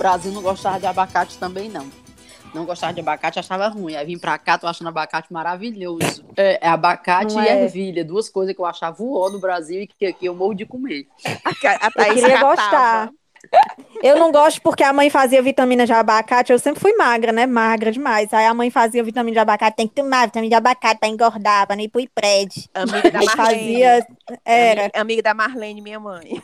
Brasil não gostava de abacate também, não. Não gostava de abacate, achava ruim. Aí vim pra cá, tô achando abacate maravilhoso. É, é abacate Não e é? ervilha, duas coisas que eu achava uó no Brasil e que aqui eu morro de comer. A, a Eu Thaís queria catava. gostar. Eu não gosto porque a mãe fazia vitamina de abacate. Eu sempre fui magra, né? Magra demais. Aí a mãe fazia vitamina de abacate. Tem que tomar vitamina de abacate pra engordar, pra não ir pro IPRED. Amiga da Marlene. fazia. Era. Amiga, amiga da Marlene, minha mãe.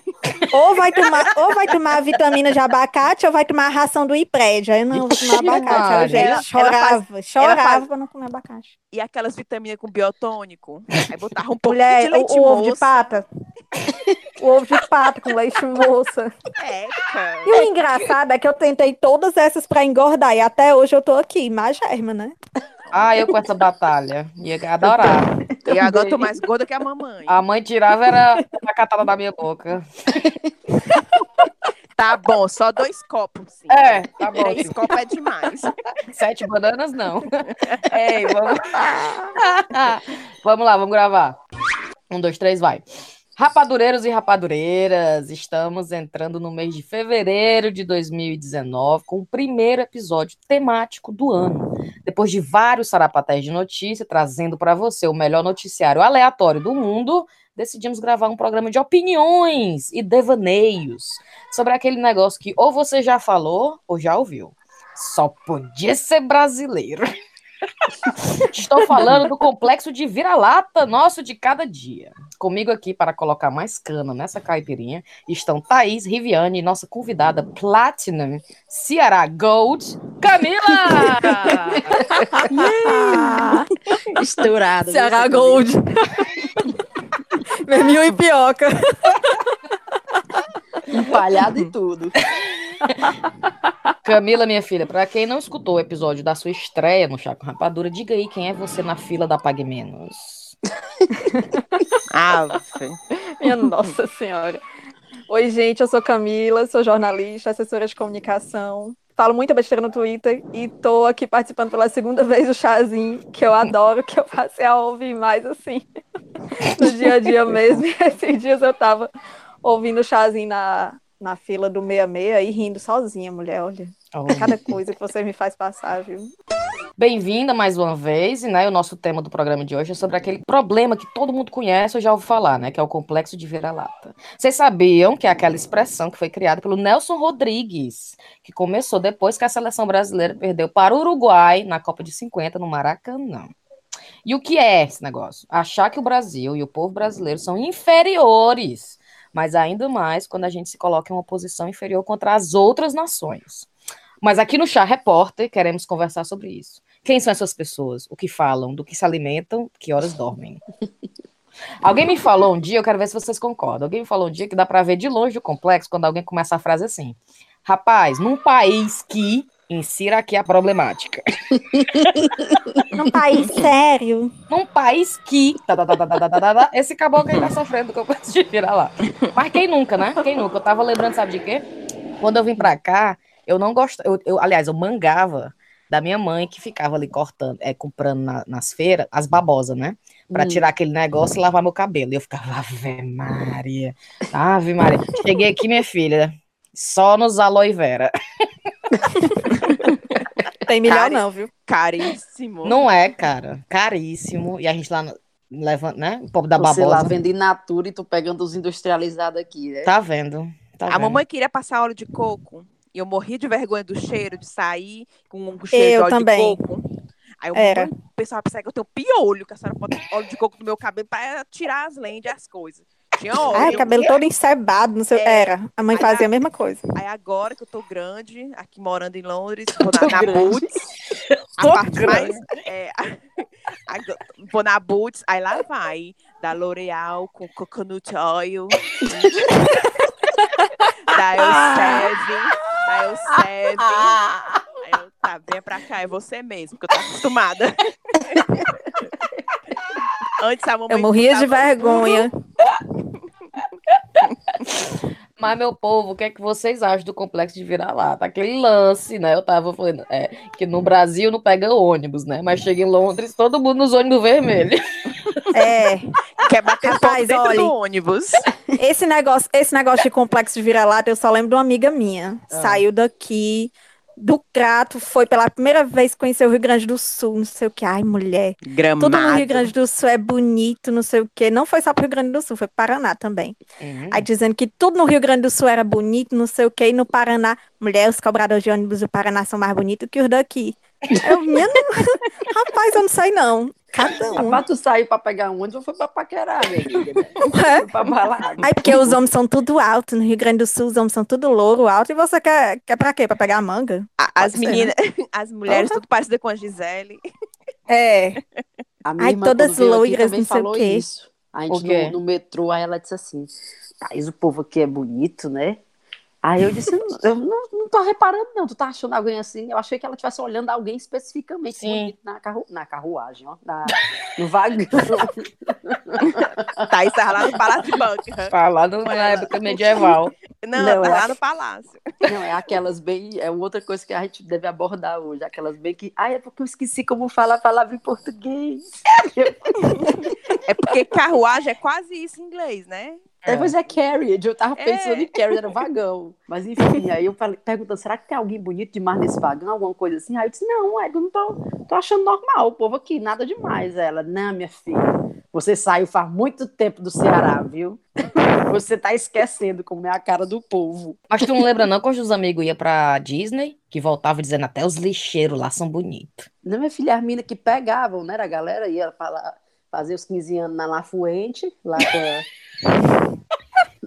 Ou vai tomar, ou vai tomar vitamina de abacate ou vai tomar a ração do IPRED. Aí eu não vou tomar abacate. Aí eu Maria. já Ela- ela chorava, chorava faz- pra não comer abacate. E aquelas vitaminas com biotônico. Aí botava um pouquinho Mulher, de leite o, o ovo de pata. O ovo de pata com leite moça. É, E o engraçado é que eu tentei todas essas pra engordar. E até hoje eu tô aqui, magerma, né? Ah, eu com essa batalha. Ia adorar. E agora eu tô mais gorda que a mamãe. A mãe tirava era a catada da minha boca. Tá bom, só dois copos, sim. É, tá bom. Três copos é demais. Sete bananas, não. Ei, vamos. vamos lá, vamos gravar. Um, dois, três, vai. Rapadureiros e rapadureiras, estamos entrando no mês de fevereiro de 2019 com o primeiro episódio temático do ano. Depois de vários sarapatés de notícia, trazendo para você o melhor noticiário aleatório do mundo, decidimos gravar um programa de opiniões e devaneios sobre aquele negócio que ou você já falou ou já ouviu. Só podia ser brasileiro. Estou falando do complexo de vira-lata nosso de cada dia. Comigo aqui para colocar mais cana nessa caipirinha estão Thaís Riviane e nossa convidada Platinum Ceará Gold, Camila! Estourada. Ceará Gold. Vermelho e pioca. Empalhado e tudo. Camila, minha filha, para quem não escutou o episódio da sua estreia no Chá com Rapadura, diga aí quem é você na fila da Pague Menos. Ah, Minha Nossa Senhora. Oi, gente, eu sou Camila, sou jornalista, assessora de comunicação. Falo muita besteira no Twitter e tô aqui participando pela segunda vez do chazinho, que eu adoro, que eu passei a ouvir mais assim, no dia a dia mesmo. E esses dias eu tava ouvindo o chazinho na, na fila do 66 e rindo sozinha, mulher, olha. Cada coisa que você me faz passar, viu? Bem-vinda mais uma vez, e né, o nosso tema do programa de hoje é sobre aquele problema que todo mundo conhece ou já ouviu falar, né, que é o complexo de vira-lata. Vocês sabiam que é aquela expressão que foi criada pelo Nelson Rodrigues, que começou depois que a seleção brasileira perdeu para o Uruguai na Copa de 50 no Maracanã. E o que é esse negócio? Achar que o Brasil e o povo brasileiro são inferiores, mas ainda mais quando a gente se coloca em uma posição inferior contra as outras nações. Mas aqui no Chá Repórter queremos conversar sobre isso. Quem são essas pessoas? O que falam? Do que se alimentam? Que horas dormem? Alguém me falou um dia, eu quero ver se vocês concordam. Alguém me falou um dia que dá para ver de longe o complexo quando alguém começa a frase assim: Rapaz, num país que insira aqui a problemática. num país sério. Num país que tá, tá, tá, esse caboclo aí tá sofrendo que eu posso te virar lá. Mas quem nunca, né? Quem nunca? Eu tava lembrando, sabe de quê? Quando eu vim para cá, eu não gostava. Eu, eu, aliás, eu mangava da minha mãe que ficava ali cortando, é, comprando na- nas feiras as babosas, né? Pra Hum. tirar aquele negócio e lavar meu cabelo. E eu ficava, Ave Maria, Ave Maria. Cheguei aqui, minha filha, só nos aloe vera. Tem melhor Cara, não, viu? caríssimo. Não é, cara, caríssimo. E a gente lá no- levando, né? O povo da Você lá babosa. vendo in natura e tu pegando os industrializados aqui, né? Tá vendo? Tá A vendo? mamãe queria passar óleo de coco. E eu morria de vergonha do cheiro, de sair com um cheiro Eu de óleo também. de coco. Aí eu Era. "Mãe, o pessoal pensava que eu tenho piolho, que a senhora bota óleo de coco no meu cabelo para tirar as lentes e as coisas. Tinha óleo. Ai, o cabelo todo encebado, não sei. É. Era. A mãe Aí fazia a- a mesma coisa. Aí agora que eu tô grande, aqui morando em Londres, vou na, Tô na. Boots. A Tô parte grande. mais. é, a- vou na Boots, aí lá vai. Da L'Oreal com coconut oil. da Elseve. Da Elseve. Aí eu, tá, vem pra cá, é você mesmo, que eu tô acostumada. Antes a mamãe Eu morria de vergonha. Mas, meu povo, o que é que vocês acham do complexo de vira-lata? Aquele lance, né? Eu tava falando é, que no Brasil não pega ônibus, né? Mas chega em Londres, todo mundo nos ônibus vermelhos. É, Quer bater Rapaz, dentro olha. do ônibus. esse negócio, esse negócio de complexo de vira-lata, eu só lembro de uma amiga minha. Ah. Saiu daqui do Crato, foi pela primeira vez que conheceu o Rio Grande do Sul, não sei o que. Ai, mulher. Gramado. Tudo no Rio Grande do Sul é bonito, não sei o quê. Não foi só pro Rio Grande do Sul, foi pro Paraná também. Uhum. Aí dizendo que tudo no Rio Grande do Sul era bonito, não sei o quê, e no Paraná, mulher, os cobradores de ônibus do Paraná são mais bonitos que os daqui. Eu, minha... Rapaz, eu não sei não. Cada um. Rapaz, tu saiu pra pegar um ônibus ou foi pra paquerar, minha amiga? né? É. Foi pra balada. Aí porque os homens são tudo alto, no Rio Grande do Sul os homens são tudo louro, alto, e você quer, quer pra quê? Pra pegar manga? A- As meninas, as mulheres, tudo parecidas com a Gisele. É. A minha Ai, irmã, todas loiras, também não sei o falou quê. isso. A gente no, no metrô, aí ela disse assim, Thaís, o povo aqui é bonito, né? Aí eu disse, eu não, não tô reparando não, tu tá achando alguém assim? Eu achei que ela estivesse olhando alguém especificamente Sim. na, carru na carruagem, ó, na, no vagão. Thaís tava lá no Palácio de Buckingham. Falado na época medieval. Não, Não, tava eu lá no Palácio. Não, é aquelas bem. É outra coisa que a gente deve abordar hoje. Aquelas bem que. Ah, é porque eu esqueci como falar a palavra em português. É porque carruagem é quase isso em inglês, né? É, mas é carriage. Eu tava É. pensando em carriage, era vagão. Mas enfim, aí eu falei, perguntando: será que tem alguém bonito demais nesse vagão? Alguma coisa assim? Aí eu disse: não, é eu não tô, tô achando normal. O povo aqui, nada demais. Ela, não, minha filha. Você saiu faz muito tempo do Ceará, viu? Você tá esquecendo como é a cara do povo. Mas tu não lembra não quando os amigos iam pra Disney, que voltavam dizendo até os lixeiros lá são bonitos. Não, minha filha, as minas que pegavam, né? A galera ia falar, fazer os 15 anos na La Fuente, lá com a,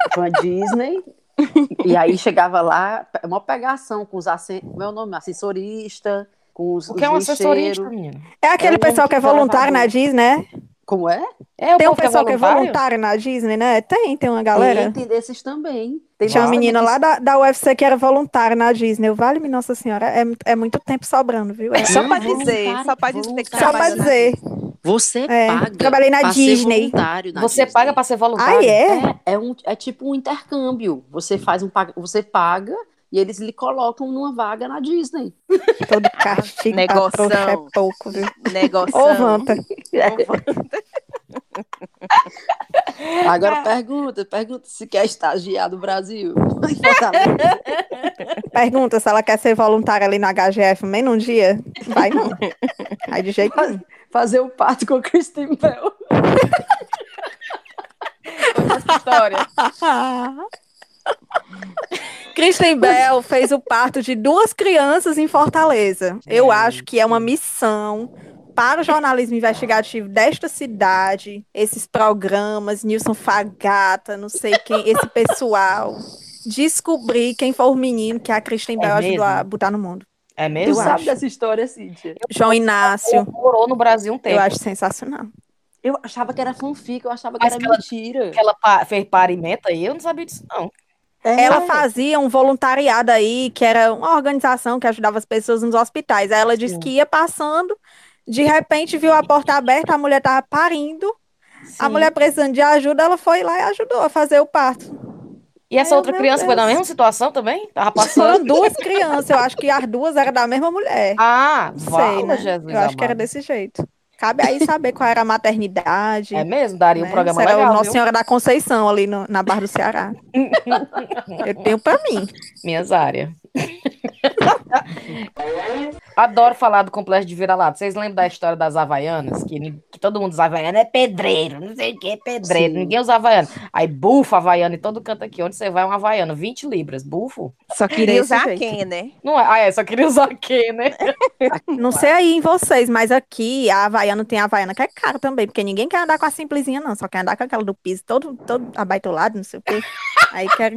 com a Disney. E aí chegava lá, é uma pegação com os como é o nome? Assessorista, com os, O que é um os assessorista, lixeiros. menina? É aquele É um pessoal que é voluntário na. Disney, né? Como é? É, o Tem um é pessoal que é voluntário? na Disney, né? Tem, tem uma galera. Tem, tem desses também. Tem Tinha uma menina lá da, da UFC que era voluntária na Disney. Eu, Vale-me Nossa Senhora, é, é muito tempo sobrando, viu? É. Só pra dizer, só pra dizer. Só pra dizer. Você É, paga trabalhei na pra ser Disney. voluntário na Você Disney. paga pra ser voluntário? Ah, é? É, é, um, é tipo um intercâmbio. Você faz um você paga e eles lhe colocam numa vaga na Disney. Todo castigo Negoção. é pouco, viu? Negócio. Ô, Vanta. Agora pergunta, pergunta se quer estagiar no Brasil. Pergunta se ela quer ser voluntária ali no HGF menos um dia. Vai não. Aí de jeito nenhum. Fazer o parto com a Kristen Bell. Essa história. Kristen Bell fez o parto de duas crianças em Fortaleza. Eu acho que é uma missão para o jornalismo investigativo desta cidade, esses programas, Nilson Fagata, não sei quem, esse pessoal, descobrir quem foi o menino que a Kristen É Bell ajudou a botar no mundo. É Tu mesmo? sabe acho. dessa história, Cíntia? João Inácio, Morou no Brasil um tempo. eu acho sensacional. Eu achava que era fanfic, eu achava que Mas era que ela- mentira. Que ela pa- fez parimento aí, eu não sabia disso, não. É. Ela fazia um voluntariado aí, que era uma organização que ajudava as pessoas nos hospitais. Aí ela disse Sim. que ia passando, de repente viu a porta aberta, a mulher tava parindo, a Sim. mulher precisando de ajuda, ela foi lá e ajudou a fazer o parto. E essa Ai, outra criança foi na Deus. mesma situação também? Tava Foram passando? duas crianças, eu acho que as duas eram da mesma mulher. Ah, Não sei, né? Jesus Eu acho que era amado. desse jeito. Cabe aí saber qual era a maternidade. É mesmo? Daria um né? programa Se era o legal, Nossa viu? Senhora da Conceição ali no- na Barra do Ceará. Eu tenho pra mim. Minhas áreas. Adoro falar do complexo de vira-lata. Vocês lembram da história das Havaianas? Que, que todo mundo usa Havaiana é pedreiro, não sei o que é pedreiro. Sim. Ninguém usa Havaiana. Aí bufa Havaiana em todo canto aqui. Onde você vai é uma Havaiana, 20 libras. Bufo? Só queria usar jeito. quem, né? Não é? Ah, é, só queria usar quê, né? Não sei aí em vocês, mas aqui a Havaiana tem a Havaiana que é cara também, porque ninguém quer andar com a simplesinha, não. Só quer andar com aquela do piso todo, todo abaitolado, não sei o quê. Aí quer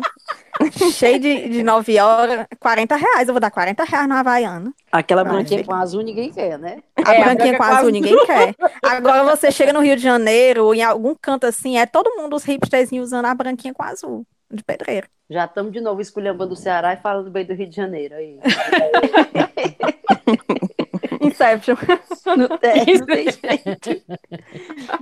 cheio de, de 9 horas, 40 reais. Eu vou dar 40 reais na Havaiana. Aquela branquinha com azul ninguém quer, né? A É, a branquinha branca com quase- azul ninguém quer. Agora você chega no Rio de Janeiro, ou em algum canto assim, é todo mundo os hipsterzinhos usando a branquinha com azul, de pedreiro. Já estamos de novo esculhambando o Ceará e falando bem do Rio de Janeiro aí. Inception. Não tem, não tem jeito.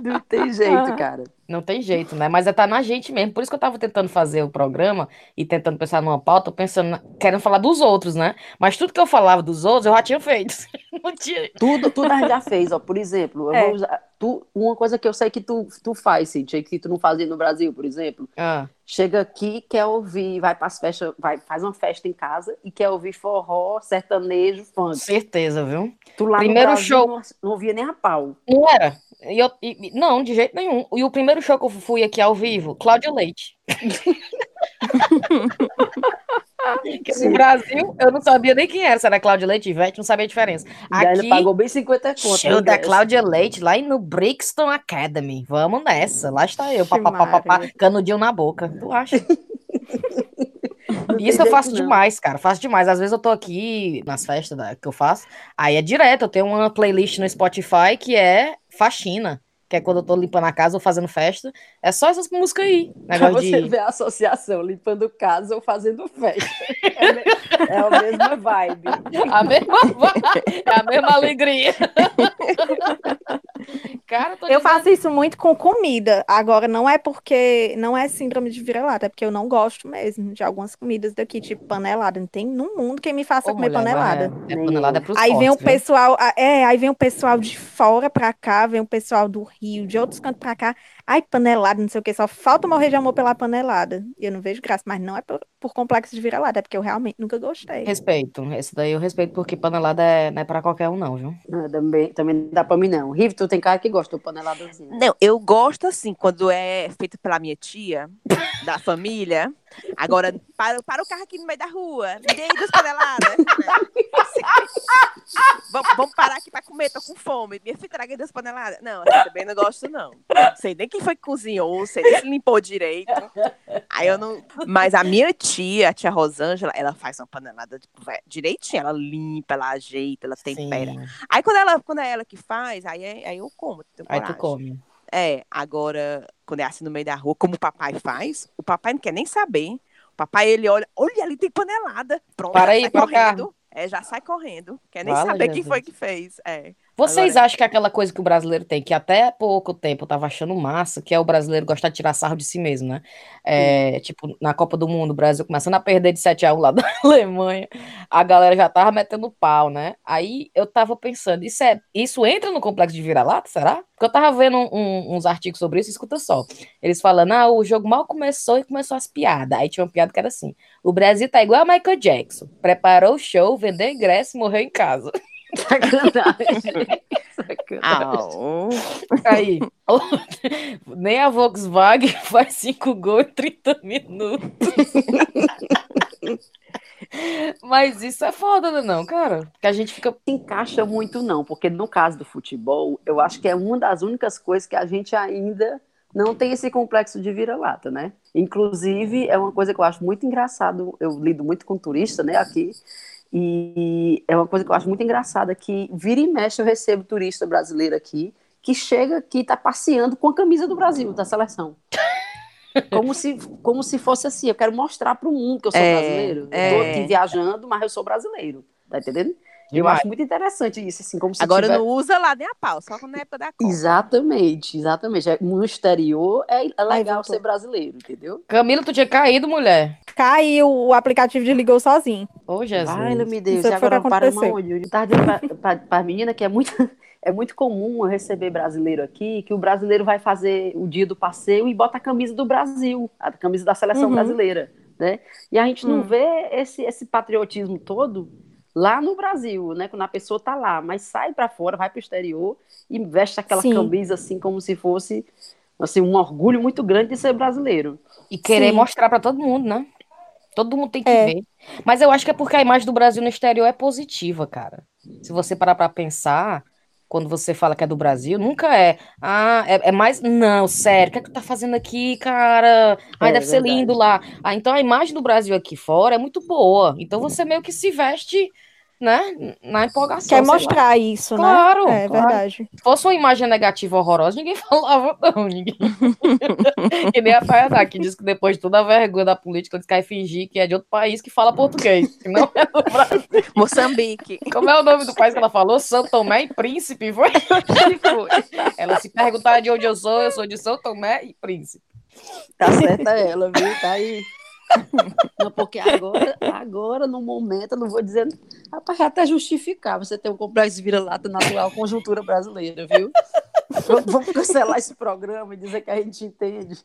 Não tem jeito, cara. Não tem jeito, né? Mas é tá na gente mesmo. Por isso que eu tava tentando fazer o programa e tentando pensar numa pauta, pensando, querendo falar dos outros, né? Mas tudo que eu falava dos outros, eu já tinha feito. Não tinha. Tudo, tudo a gente já fez, ó. Por exemplo, eu É. vou usar, tu, uma coisa que eu sei que tu, tu faz, Cintia, que tu não fazia no Brasil, por exemplo. Ah, Chega aqui, quer ouvir, vai pras festas, vai, faz uma festa em casa e quer ouvir forró, sertanejo, funk. certeza, viu? Tu lá Primeiro no Brasil show. Não, não ouvia nem a pau. Não era. E eu, e- não, de jeito nenhum. E o primeiro show que eu fui aqui ao vivo, Cláudia Leite. No Brasil, eu não sabia nem quem era, se era Cláudia Leite e Ivete, não sabia a diferença. Aqui, pagou bem 50 conto. show da. Cláudia Leite, lá no Brixton Academy. Vamos nessa, lá está eu, papapá, canudinho na boca. Tu acha? Isso eu faço demais, cara. Faço demais. Às vezes eu tô aqui nas festas que eu faço, aí é direto. Eu tenho uma playlist no Spotify que é faxina, que é quando eu tô limpando a casa ou fazendo festa. É só essas músicas aí. Pra Negócio você de. ver a associação, limpando casa ou fazendo festa. É, é a mesma vibe. A mesma, é a mesma alegria. Cara, tô Eu dizendo- faço isso muito com comida. Agora, não é porque. Não é síndrome de vira-lata, é porque eu não gosto mesmo de algumas comidas daqui, tipo panelada. Não tem no mundo quem me faça Ô, comer mulher, panelada. É, é panelada é eu. pros Aí vem o pessoal, é, aí vem o pessoal de fora pra cá, vem o pessoal do Rio, de outros cantos pra cá. Ai, panelada, não sei o que, só falta morrer de amor pela panelada. E eu não vejo graça, mas não é por, por complexo de vira-lata, é porque eu realmente nunca gostei. Respeito. Esse daí eu respeito porque panelada é, não é pra qualquer um, não, viu? Não, também, também não dá pra mim, não. Riv, tu tem cara que gosta do paneladazinho. Não, eu gosto assim, quando é feito pela minha tia, da família. Agora, para, para o carro aqui no meio da rua, me dê aí duas paneladas. vamos, vamos parar aqui para comer, tô com fome. Minha filha, traga duas paneladas. Não, assim, também não gosto, não. Sei nem quem foi que cozinhou, sei nem se limpou direito. Aí eu não. Mas a minha tia, a tia Rosângela, ela faz uma panelada tipo, direitinho. Ela limpa, ela ajeita, ela tempera. Sim. Aí quando, ela, quando é ela que faz, aí, é- aí eu como. Aí tu come. É, agora, quando é assim no meio da rua, como o papai faz, o papai não quer nem saber. O papai, ele olha, olha ali tem panelada. Pronto, Para já aí, correndo. É, já sai correndo. Quer nem Fala, saber quem foi que fez. É. Vocês Agora- acham que é aquela coisa que o brasileiro tem, que até pouco tempo eu tava achando massa, que é o brasileiro gostar de tirar sarro de si mesmo, né? É, tipo, na Copa do Mundo, o Brasil começando a perder de 7 a 1 lá da Alemanha, a galera já tava metendo pau, né? Aí eu tava pensando, isso, é, isso entra no complexo de vira-lata, será? Porque eu tava vendo um- uns artigos sobre isso, escuta só. Eles falando, ah, o jogo mal começou e começou as piadas. Aí tinha uma piada que era assim, o Brasil tá igual a Michael Jackson, preparou o show, vendeu ingresso e morreu em casa. Sacanagem. Sacanagem. Aí, nem a Volkswagen faz 5 gols em 30 minutos. Mas isso é foda, né, não, cara? Que a gente fica. se encaixa muito, não, porque no caso do futebol, eu acho que é uma das únicas coisas que a gente ainda não tem esse complexo de vira-lata, né? Inclusive, é uma coisa que eu acho muito engraçado, eu lido muito com turista, né, aqui, e é uma coisa que eu acho muito engraçada, que vira e mexe eu recebo turista brasileiro aqui, que chega aqui e tá passeando com a camisa do Brasil, da seleção. Como se, como se fosse assim, eu quero mostrar para o mundo que eu sou É, brasileiro. Eu tô é. aqui viajando, mas eu sou brasileiro. Tá entendendo? Eu acho muito interessante isso, assim, como se Agora tiver... não usa lá nem a pau, só na época da Copa. Exatamente, exatamente. É, No exterior é, legal voltou. ser brasileiro, entendeu? Camila, tu tinha caído, mulher. Caiu, o aplicativo desligou sozinho. Ô, Jesus. Ai, meu Deus, Isso agora para? Eu tava dizendo para menina que é muito, é muito comum eu receber brasileiro aqui, que o brasileiro vai fazer o dia do passeio e bota a camisa do Brasil, a camisa da seleção Uhum. brasileira, né? E a gente não Hum. vê esse, esse patriotismo todo lá no Brasil, né? Quando a pessoa tá lá, mas sai para fora, vai para o exterior e veste aquela Sim. camisa assim como se fosse assim um orgulho muito grande de ser brasileiro. E querer Sim. mostrar pra todo mundo, né? Todo mundo tem que É. ver. Mas eu acho que é porque a imagem do Brasil no exterior é positiva, cara. Se você parar pra pensar, quando você fala que é do Brasil, nunca é. Ah, é, é mais. Não, sério, o que é que tu tá fazendo aqui, cara? Ai, É deve ser verdade. lindo lá. Ah, então a imagem do Brasil aqui fora é muito boa. Então você meio que se veste né? Na empolgação. Quer sei lá. mostrar isso, Claro, né? É claro. verdade. Se fosse uma imagem negativa horrorosa, ninguém falava, não. Ninguém. que nem a Fayadá, que diz que depois de toda a vergonha da política, eles querem fingir que é de outro país que fala português. Que não é do Brasil. Moçambique. Como é o nome do país que ela falou? São Tomé e Príncipe, foi? Ela se perguntar de onde eu sou, eu sou de São Tomé e Príncipe. Tá certa ela, viu? Tá aí. Não, porque agora, agora, no momento, eu não vou dizer. Rapaz, é até justificar você ter um complexo vira-lata na atual conjuntura brasileira, viu? Vamos- cancelar esse programa e dizer que a gente entende.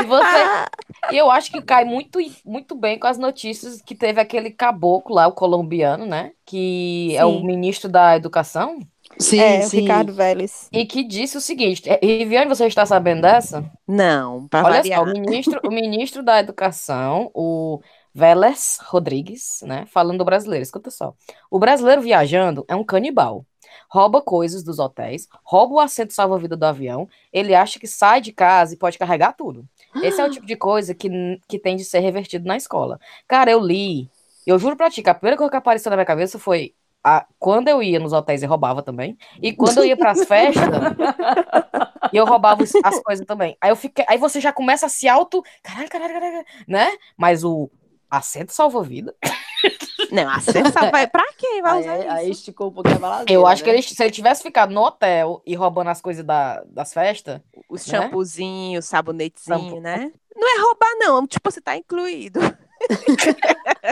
E você. Eu acho que cai muito, muito bem com as notícias que teve aquele caboclo lá, o colombiano, né? Que é o Sim. ministro da Educação. Sim, é, o Ricardo Vélez. E que disse o seguinte: é, Riviane, você está sabendo dessa? Não, pra Olha variar. só, o ministro, o ministro da Educação, o Vélez Rodrigues, né? Falando do brasileiro, escuta só. O brasileiro viajando é um canibal. Rouba coisas dos hotéis, rouba o assento salva-vida do avião, ele acha que sai de casa e pode carregar tudo. Esse é o tipo de coisa que, que tem de ser revertido na escola. Cara, eu li, eu juro pra ti, que a primeira coisa que apareceu na minha cabeça foi a- quando eu ia nos hotéis e roubava também, e quando eu ia pras festas, e eu roubava as coisas também. Aí eu fiquei, aí você já começa a se auto, caralho, caralho, caralho, né? Mas o assento salva-vida, Não, a cesta vai pra quem vai usar aí, isso? aí esticou um pouquinho a baladeira, eu acho que né? ele, se ele tivesse ficado no hotel e roubando as coisas da- das festas, Os né? shampoozinhos, sabonetezinho, Shampoo. né? Não é roubar, não. Tipo, você tá incluído.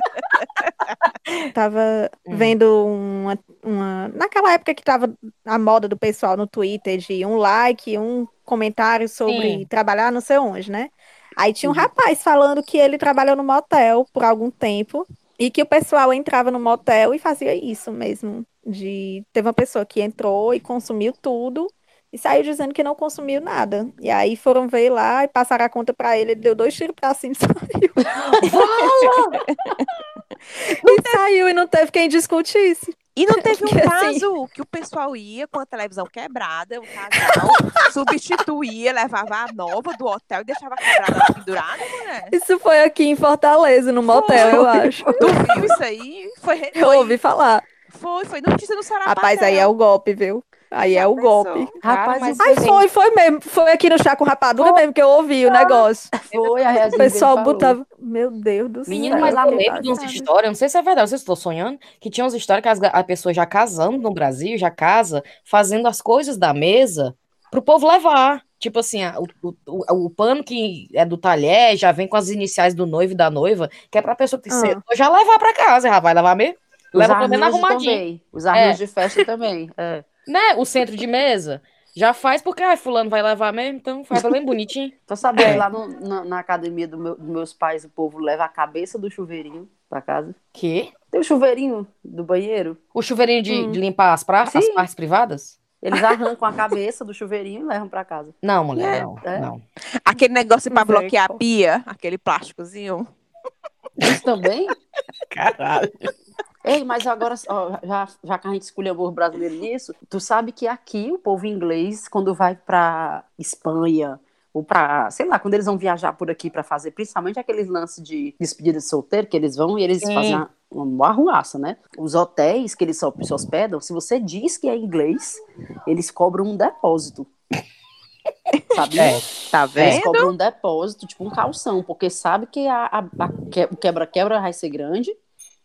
Tava Hum. vendo uma, uma. Naquela época que tava a moda do pessoal no Twitter de um like, um comentário sobre Sim. trabalhar não sei onde, né? Aí tinha um Uhum. rapaz falando que ele trabalhou no motel por algum tempo e que o pessoal entrava no motel e fazia isso mesmo. De... Teve uma pessoa que entrou e consumiu tudo e saiu dizendo que não consumiu nada. E aí foram ver lá e passaram a conta pra ele, ele deu dois tiros pra cima e saiu. E saiu e não teve quem discutisse. E não teve um assim- caso que o pessoal ia com a televisão quebrada, o casal substituía, levava a nova do hotel e deixava quebrada pendurada, mulher? Isso foi aqui em Fortaleza, no motel, eu acho. Tu viu isso aí? Foi, Eu ouvi falar. foi, foi notícia no Sarapatel. Rapaz, aí é o golpe, viu? Aí é o golpe. Rapaz, mas isso Ai, Sim. foi, foi mesmo. Foi aqui no chá com rapadura mesmo que eu ouvi o negócio. foi a O pessoal botava. Meu Deus do Menino, céu. mas eu eu fiquei lembro de umas histórias, não sei se é verdade, não sei se estou sonhando, que tinha umas histórias que as, a pessoa já casando no Brasil, já casa, fazendo as coisas da mesa pro povo levar. Tipo assim, a- o, o, o, o pano que é do talher já vem com as iniciais do noivo e da noiva, que é pra pessoa que Ah. já levar pra casa, já vai levar mesmo. Leva pelo menos arrumadinho. também. Os arranjos É. de festa também. É. Né? O centro de mesa já faz porque, ai, fulano vai levar mesmo, então faz bem bonitinho. Tô sabendo, É. lá no- na, na academia do meu- dos meus pais, o povo leva a cabeça do chuveirinho pra casa. Que? Tem o chuveirinho do banheiro. O chuveirinho de, Hum. de limpar as, pra, as partes privadas? Eles arrancam a cabeça do chuveirinho e levam pra casa. Não, mulher, É. não, É. não. Aquele negócio pra bloquear a pia, aquele plásticozinho. Isso também? Caralho. Ei, mas agora, ó, já, já que a gente escolheu o brasileiro nisso, tu sabe que aqui o povo inglês, quando vai pra Espanha, ou pra, sei lá, quando eles vão viajar por aqui pra fazer, principalmente aqueles lances de despedida de solteiro, que eles vão e eles Sim. fazem uma, uma arruaça, né? Os hotéis que eles só se hospedam, se você diz que é inglês, eles cobram um depósito. Sabia? É. Tá Eles vendo? cobram um depósito, tipo um calção, porque sabe que a, a- a quebra-quebra vai ser grande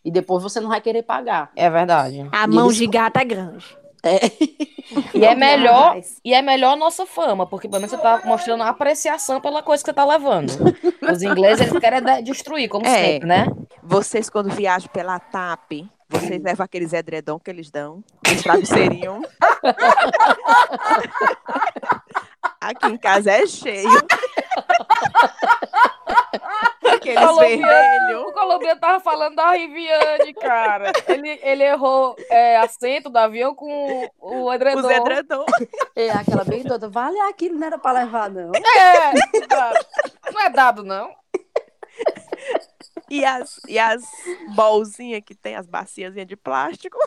e depois você não vai querer pagar. É verdade. A E mão eles- de gato é grande. E é melhor, e é melhor a nossa fama, porque pelo menos você tá mostrando apreciação pela coisa que você tá levando. Os ingleses, eles querem de- destruir, como É. sempre, né? Vocês, quando viajam pela TAP, vocês levam aqueles edredom que eles dão, os travesseirinhos. Aqui em casa é cheio. Aqueles Colombiano. vermelhos. O colombiano tava falando da Riviane, cara. Ele, ele errou é, assento do avião com o edredom. Os edredom. É aquela bem toda, vale aquilo, não era pra levar, não. É, não é dado, não. E as, e as bolsinhas que tem, as baciazinhas de plástico.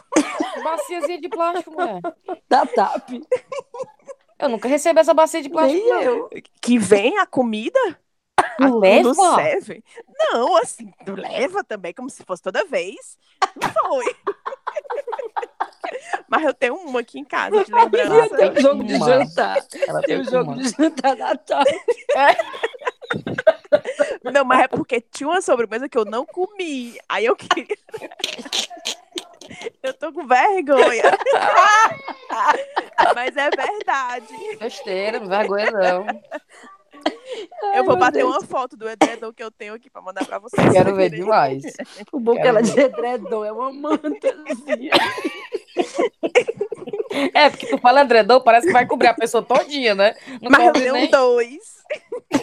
Baciazinha de plástico, mulher. Da TAP. Eu nunca recebi essa bacia de plástico, Nem eu. Que vem a comida. A- Leva? Não, assim, leva também, como se fosse toda vez. Não foi. Mas eu tenho uma aqui em casa de lembrança. Tem o jogo de Uma. jantar. Ela Tem o jogo uma. de jantar da tarde. Não, mas é porque tinha uma sobremesa que eu não comi. Aí eu queria. Eu tô com vergonha. Mas é verdade. Besteira, não vergonha não. Eu vou bater Deus. uma foto do edredom que eu tenho aqui pra mandar pra vocês. Quero ver demais. O bom é que ela ver. de edredom é uma manta. assim. É, porque tu fala edredom, parece que vai cobrir a pessoa todinha, né? Não Mas eu dei nem... dois.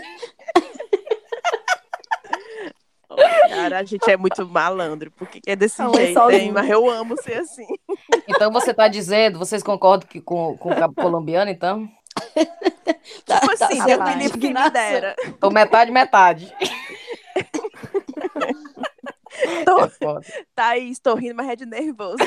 Cara, a gente é muito malandro, porque é desse É um jeito, hein? lençolzinho. Mas eu amo ser assim. Então você tá dizendo, vocês concordam que com, com o cabo colombiano, então? Tá- Tipo tá assim, Deus me livre quem me dera. Então metade, metade. Tô, É foda. Thaís, tô rindo, mas é de nervoso.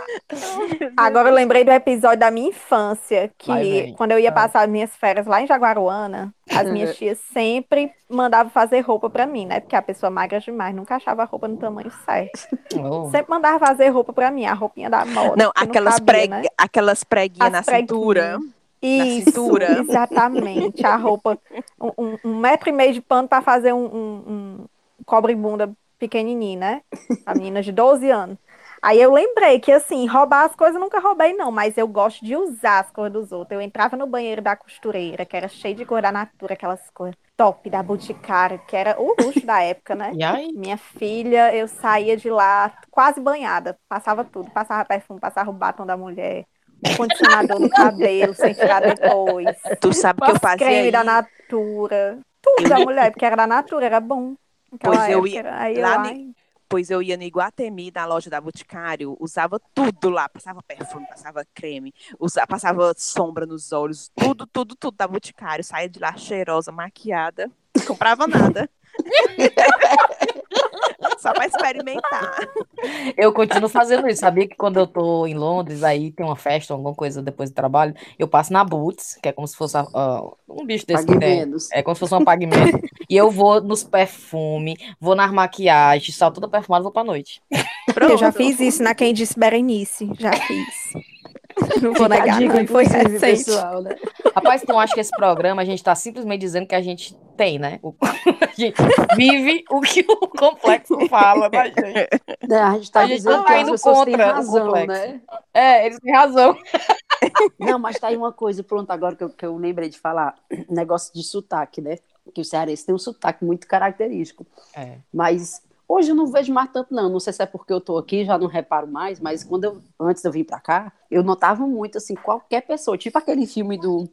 Agora eu lembrei do episódio da minha infância, que quando eu ia passar as minhas férias lá em Jaguaruana, as minhas tias sempre mandavam fazer roupa pra mim, né? Porque a pessoa magra demais, nunca achava a roupa no tamanho certo. Oh. Sempre mandava fazer roupa pra mim, a roupinha da moda. Não, que aquelas, cabia, preg... né? aquelas preguinhas As na cintura. Isso, cintura. exatamente. A roupa, um, um- um metro e meio de pano para fazer um, um, um cobre-bunda pequenininho, né? A menina de 12 anos. Aí eu lembrei que, assim, roubar as coisas eu nunca roubei, não, mas eu gosto de usar as coisas dos outros. Eu entrava no banheiro da costureira, que era cheio de cor da natura, aquelas coisas top da Boticário, que era o luxo da época, né? E aí? Minha filha, eu saía de lá quase banhada, passava tudo, passava perfume, passava o batom da mulher, um condicionador no cabelo, sem tirar depois, Tu sabe que eu fazia creme da. Natura, tudo da mulher, porque era da Natura, era bom. Pois eu ia era- aí eu, lá Pois eu ia no Iguatemi, na loja da Boticário, usava tudo lá. Passava perfume, passava creme, usava, passava sombra nos olhos, tudo, tudo, tudo da Boticário. Saía de lá cheirosa, maquiada, comprava nada. Só pra experimentar. Eu continuo fazendo isso. Sabia que quando eu tô em Londres, aí tem uma festa, alguma coisa depois do trabalho, eu passo na Boots, que é como se fosse ah, um bicho desse que tem. É como se fosse um pague menos. e eu vou nos perfumes, vou nas maquiagens, salto toda perfumada e vou pra noite. eu já Pronto. fiz isso na Quem Disse Berenice, já fiz. Não vou negar, dica, não foi recente. pessoal, né? Rapaz, então acho que esse programa a gente tá simplesmente dizendo que a gente tem, né? O- a gente vive o que o complexo fala, né, gente? É, a gente tá A gente dizendo não que tá as pessoas têm contra o razão, né? É, eles têm razão. Não, mas tá aí uma coisa, pronto, agora que eu, que eu lembrei de falar, negócio de sotaque, né? Que o cearense tem um sotaque muito característico. É. Mas hoje eu não vejo mais tanto, não. Não sei se é porque eu tô aqui, já não reparo mais, mas quando eu, antes de eu vir pra cá, eu notava muito, assim, qualquer pessoa, tipo aquele filme do.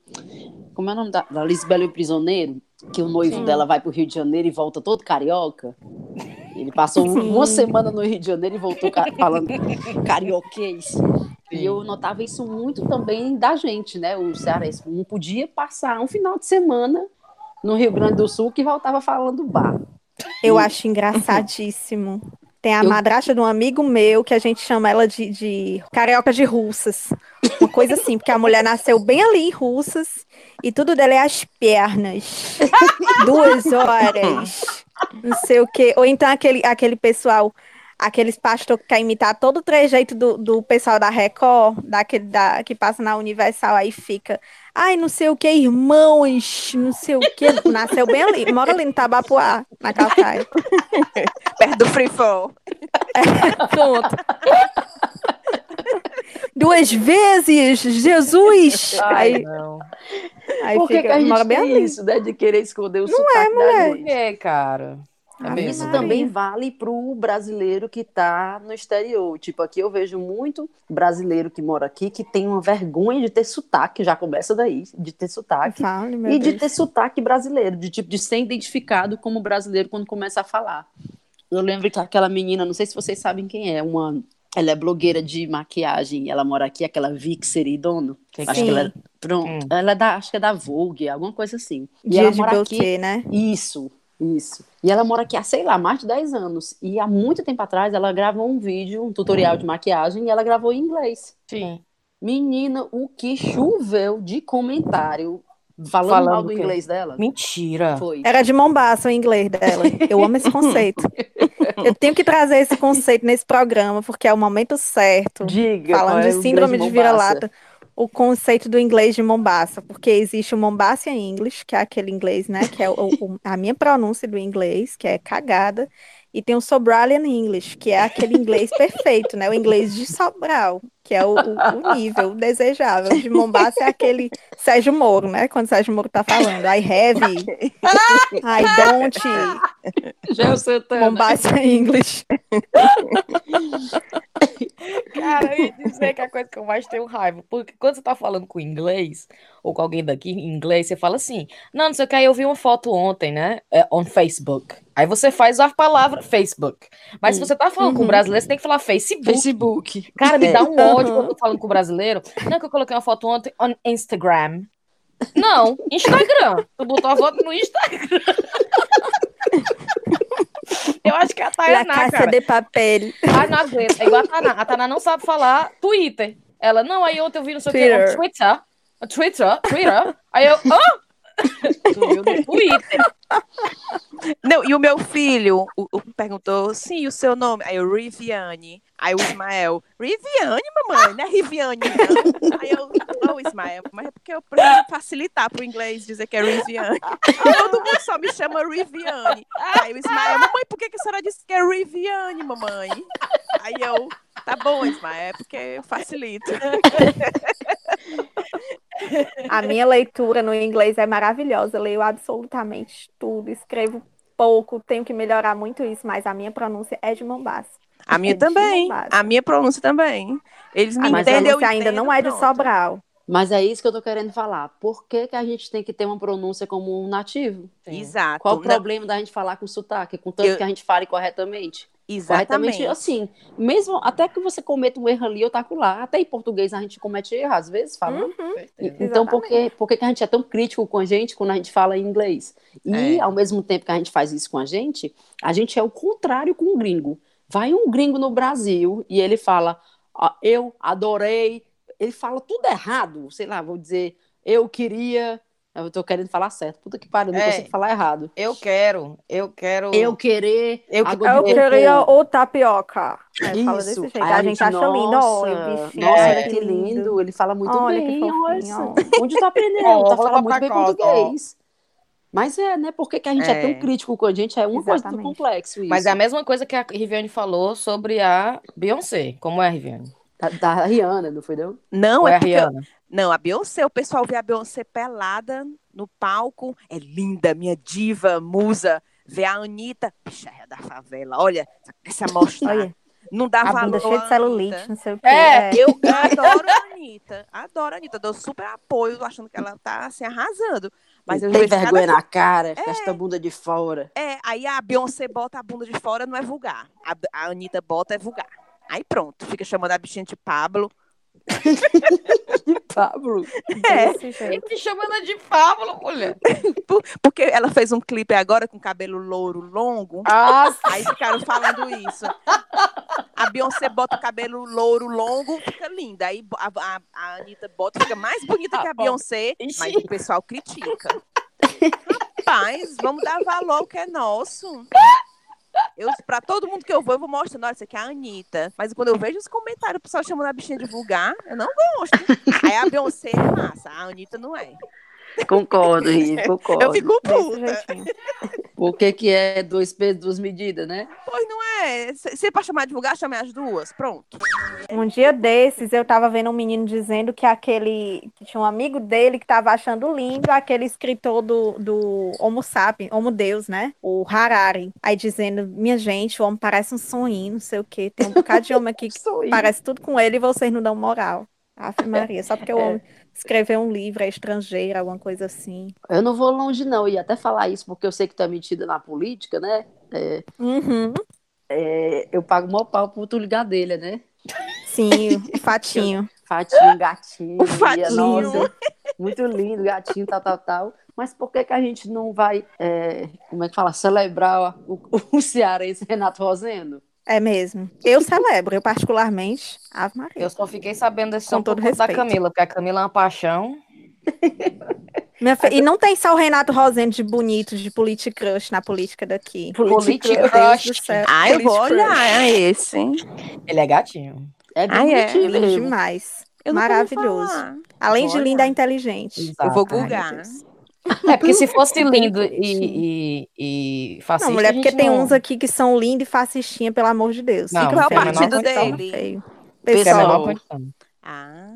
Como é o nome da, da Lisbela e o Prisioneiro? Que o noivo Sim. dela vai pro Rio de Janeiro e volta todo carioca. Ele passou Sim. uma semana no Rio de Janeiro e voltou ca- falando carioquês. E eu notava isso muito também da gente, né? O cearense não podia passar um final de semana no Rio Grande do Sul que voltava falando bar. Eu acho engraçadíssimo. Tem a Eu- madrasta de um amigo meu que a gente chama ela de, de carioca de russas. Uma coisa assim, porque a mulher nasceu bem ali em russas e tudo dela é as pernas. Duas horas. Não sei o quê. Ou então aquele, aquele pessoal, aqueles pastor que quer imitar todo o trejeito do, do pessoal da Record, daquele da, que passa na Universal, aí fica. Ai, não sei o que, irmãos, não sei o que. Nasceu bem ali, mora ali no Tabapuá, na Calcaia. Perto do Free Fall. Pronto. Duas vezes, Jesus! Ai, Aí, não. aí Por que, fica, que a gente tem isso, né? De querer esconder o sotaque da Por gente. quê, cara? É mesmo. Isso Maria. também vale para o brasileiro que está no exterior. Tipo, aqui eu vejo muito brasileiro que mora aqui que tem uma vergonha de ter sotaque, já começa daí, de ter sotaque. Fale, e de Deus. ter sotaque brasileiro, de tipo de ser identificado como brasileiro quando começa a falar. Eu lembro que aquela menina, não sei se vocês sabem quem é, uma ela é blogueira de maquiagem, ela mora aqui, aquela Seridono. Que Acho Sim. que ela é, pronto, Hum. ela é da, acho que é da Vogue, alguma coisa assim. E Dia ela de mora aqui, né? isso, isso. E ela mora aqui há, sei lá, mais de 10 anos. E há muito tempo atrás ela gravou um vídeo, um tutorial de maquiagem, e ela gravou em inglês. Sim. Menina, o que choveu de comentário falando, Falando mal o do inglês dela. Mentira. Foi. Era de Mombasa o inglês dela. Eu amo esse conceito. Eu tenho que trazer esse conceito nesse programa, porque é o momento certo. Diga, Falando é de o síndrome de Mombasa? vira-lata, o conceito do inglês de Mombasa, porque existe o Mombasa English, que é aquele inglês, né, que é o- o- a minha pronúncia do inglês, que é cagada, e tem o Sobralian English, que é aquele inglês perfeito, né, o inglês de Sobral, que é o, o- o nível desejável. De Mombasa é aquele Sérgio Moro, né, quando Sérgio Moro tá falando, I have, I don't, Gel Santana. Mombasa English. Cara, eu ia dizer que é a coisa que eu mais tenho raiva. Porque quando você tá falando com inglês, ou com alguém daqui em inglês, você fala assim: Não, não sei o que, aí eu vi uma foto ontem, né? É, on Facebook. Aí você faz a palavra Facebook. Mas se você tá falando com Uhum. brasileiro, você tem que falar Facebook. Facebook. Cara, me É. dá um ódio Uhum. quando eu tô falando com brasileiro. Não, que eu coloquei uma foto ontem on Instagram. Não, Instagram. Tu botou a foto no Instagram. Eu acho que é a La Tainá, Casa cara. de Papel. Ai, não aguento. É igual a Taná. A Taná não sabe falar Twitter. Ela, não, aí ontem eu vi não sei o que, Twitter. Twitter. Twitter, Twitter. Aí eu, hã? Tu viu no Twitter. Não, e o meu filho o, o perguntou, sim, o seu nome? Aí eu, Riviane. Aí o Ismael, Riviane, mamãe, não é Riviane, não. Aí eu, oh, Ismael, mas é porque eu preciso facilitar pro inglês dizer que é Riviane. Todo mundo só me chama Riviane. Aí o Ismael, mamãe, por que, que a senhora disse que é Riviane, mamãe? Aí eu, tá bom, Ismael, é porque eu facilito. A minha leitura no inglês é maravilhosa. Eu leio absolutamente tudo, escrevo pouco, tenho que melhorar muito isso, mas a minha pronúncia é de Mombasa. A minha É também, a minha pronúncia também. Eles me A minha entendem, eu ainda entendo, não é de pronto. Sobral. Mas é isso que eu tô querendo falar. Por que, que a gente tem que ter uma pronúncia como um nativo? Exato. Qual o Não, problema da gente falar com sotaque, com tanto Eu- que a gente fale corretamente? Exatamente. Corretamente, assim, mesmo até que você cometa um erro ali ou tá lá, até em português a gente comete erro, às vezes, falando. Uhum. Então, por que, por que que a gente é tão crítico com a gente quando a gente fala em inglês? E, É. ao mesmo tempo que a gente faz isso com a gente, a gente é o contrário com o gringo. Vai um gringo no Brasil e ele fala, "Ah, eu adorei, ele fala tudo errado, sei lá, vou dizer, eu queria, eu tô querendo falar certo, puta que pariu, não É. consigo falar errado. Eu quero, eu quero. Eu querer, Eu que- Eu queria o tapioca. É, fala Isso. desse jeito. Aí a gente acha lindo. Olha, nossa, nossa, olha que lindo. Ele fala muito Olha que bem. Olha, onde tá aprendendo? Ó, tá vou falando levar muito bem português. Mas é, né? Por que, que a gente é. É. tão crítico com a gente? É uma coisa do Exatamente. complexo isso. Mas é a mesma coisa que a Riviane falou sobre a Beyoncé. Como é, Riviane? Da, da Rihanna, não foi não? Não, Ou é é a Rihanna? Não, a Beyoncé, o pessoal vê a Beyoncé pelada no palco. É linda, minha diva, musa. Vê a Anitta, bicha é da favela. Olha, essa mostra. Não dá a valor. bunda cheia de celulite, não sei o quê. É, Eu adoro a Anitta. Adoro a Anitta. Dou super apoio, achando que ela tá assim, arrasando. Mas Tem vejo cada vergonha na cara, com esta bunda de fora. É, aí a Beyoncé bota a bunda de fora, não é vulgar. A, a Anitta bota, é vulgar. Aí pronto, fica chamando a bichinha de Pablo. Pablo. É. Te chamando de Pablo, mulher. por- porque ela fez um clipe agora com cabelo louro longo. Ah, Aí ficaram falando isso. A Beyoncé bota o cabelo louro longo, fica linda. Aí a, a, a Anitta bota, fica mais bonita que a Ah, bom. Beyoncé, mas o pessoal critica. Rapaz, vamos dar valor ao que é nosso. Eu, pra todo mundo que eu vou, eu vou mostrando, olha, isso aqui é a Anitta. Mas quando eu vejo os comentários, o pessoal chamando a bichinha de vulgar, eu não gosto. Aí a Beyoncé é massa, a Anitta não é. Concordo, Rive, concordo. Eu fico puta. O que, que é dois pesos, duas medidas, né? Pois não é. Se é pra chamar de vulgar, chame as duas. Pronto. Um dia desses, eu tava vendo um menino dizendo que aquele. que tinha um amigo dele que tava achando lindo aquele escritor do, do Homo sapiens, Homo Deus, né? O Harari. Aí dizendo, minha gente, o homem parece um sonho, não sei o quê. Tem um bocado de homem aqui que parece tudo com ele e vocês não dão moral. Ave Maria, só porque o É. homem escreveu um livro, é estrangeiro, alguma coisa assim. Eu não vou longe, não. E até falar isso, porque eu sei que tu é metida na política, né? É, Uhum. é, eu pago mó pau por tu dele, né? Sim, o fatinho. Fatinho, gatinho. O fatinho. Nossa, muito lindo, gatinho, tal, tal, tal. Mas por que, que a gente não vai, é, como é que fala, celebrar o, o cearense Renato Rosendo? É mesmo. Eu celebro, eu particularmente. Ave Maria. eu só fiquei sabendo desse Com todo da. Camila, porque a Camila é uma paixão. Minha fi- E não tem só o Renato Rosendo de bonito, de politic crush na política daqui. Deus crush. Ah, eu vou olhar esse. Ele é gatinho. É Ah, é? bonitinho Lindo demais. Maravilhoso. Além de Olha. lindo, é inteligente. Eu vou Exato. Ai, googar. meu Deus. É, porque se fosse lindo e, e, e fascista, Não, mulher, porque tem não... uns aqui que são lindos e fascistinha, pelo amor de Deus. Não, Fica qual é o partido não, dele? Pessoal. condição. Ah.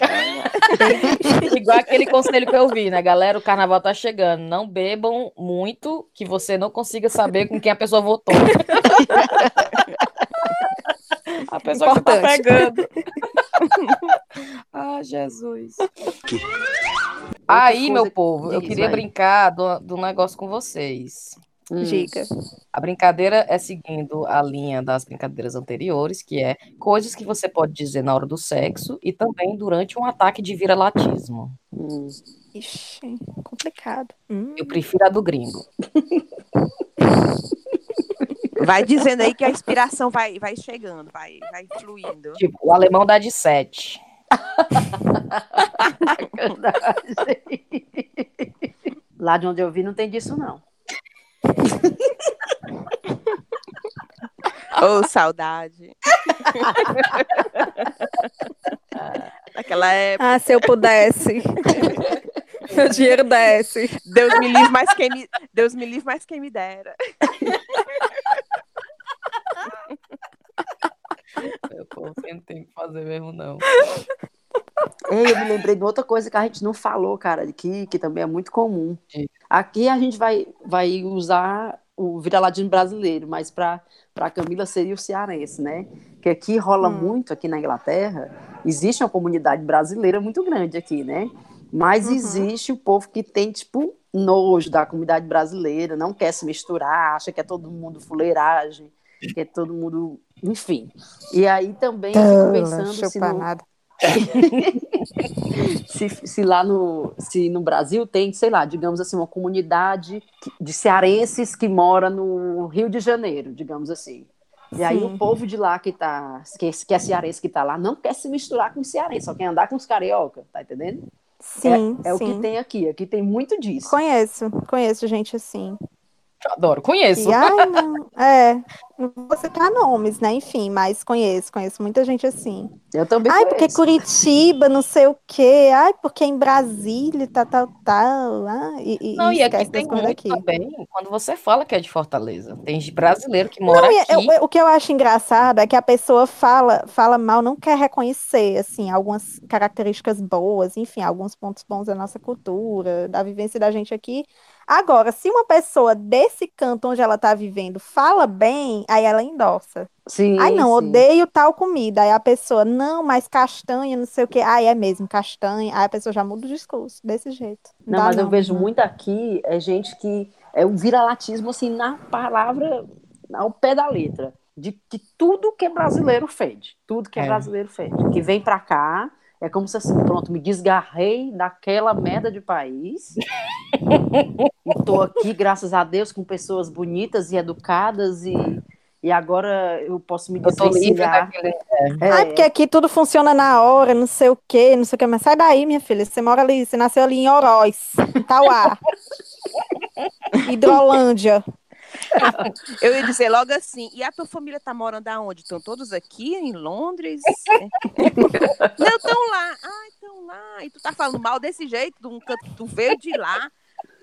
Igual aquele conselho que eu vi, né? Galera, o carnaval tá chegando. Não bebam muito que você não consiga saber com quem a pessoa votou. a pessoa que tá Importante. pegando. ah, Jesus. Aí, meu povo, eu Diz, queria vai. brincar do, do negócio com vocês. Hum. Diga. A brincadeira é seguindo a linha das brincadeiras anteriores, que é coisas que você pode dizer na hora do sexo e também durante um ataque de viralatismo. Hum. Ixi, complicado. Hum. Eu prefiro a do gringo. Vai dizendo aí que a inspiração vai, vai chegando, vai, vai fluindo. Tipo, o alemão dá de 7. Lá de onde eu vi não tem disso, não. Ô, saudade. Naquela época, Ah, se eu pudesse. Meu dinheiro desce. Deus me livre, mas quem me, Deus me livre, mas quem me dera. Eu pô, você não tem o que fazer mesmo, não. Ei, eu me lembrei de outra coisa que a gente não falou, cara, aqui, que também é muito comum. Diga. Aqui a gente vai, vai usar o vira-ladinho brasileiro, mas para a Camila seria o cearense, né? Que aqui rola Hum. muito, aqui na Inglaterra, existe uma comunidade brasileira muito grande aqui, né? Mas Uhum. existe o povo que tem, tipo, nojo da comunidade brasileira, não quer se misturar, acha que é todo mundo fuleiragem, que é todo mundo, enfim. E aí também fico pensando se no, se, se lá no, se no Brasil tem, sei lá, digamos assim, uma comunidade de cearenses que mora no Rio de Janeiro, digamos assim. E aí Sim. o povo de lá que tá, que, que é cearense que tá lá, não quer se misturar com os cearenses, só quer andar com os carioca, tá entendendo? Sim, é é o sim. que tem aqui, aqui tem muito disso. Conheço, conheço gente assim. Adoro, conheço. E, ai, não. É, não vou citar nomes, né? Enfim, mas conheço, conheço muita gente assim. Eu também Ai, porque conheço. Curitiba, não sei o quê. Ai, porque em Brasília, tal, tal, tal. Ah, e, Não, e aqui tem muito daqui. também, quando você fala que é de Fortaleza. Tem brasileiro que mora Não, e aqui. eu- o que eu acho engraçado é que a pessoa fala, fala mal, não quer reconhecer, assim, algumas características boas, enfim, alguns pontos bons da nossa cultura, da vivência da gente aqui. Agora, se uma pessoa desse canto onde ela tá vivendo fala bem, aí ela endossa. Sim, Ai, não, sim. odeio tal comida. Aí a pessoa, não, mas castanha, não sei o quê. Ai, é mesmo, castanha. Aí a pessoa já muda o discurso, desse jeito. Não, dá mas eu não, vejo não. muito aqui, é gente que é o viralatismo, assim, na palavra, ao pé da letra. De que tudo que é brasileiro fede. Tudo que é, É. brasileiro fede. Que vem pra cá, é como se assim, pronto, me desgarrei daquela merda de país. e tô aqui, graças a Deus, com pessoas bonitas e educadas e, e agora eu posso me desvencilhar. daquele. É, Ai, porque aqui tudo funciona na hora, não sei o quê, não sei o quê. Mas sai daí, minha filha. Você mora ali, você nasceu ali em Oroz, em Tauá. Hidrolândia. Eu ia dizer logo assim, e a tua família tá morando aonde? Estão todos aqui em Londres? Não, estão lá. Ah, estão lá. E tu tá falando mal desse jeito, de um canto, tu veio de lá.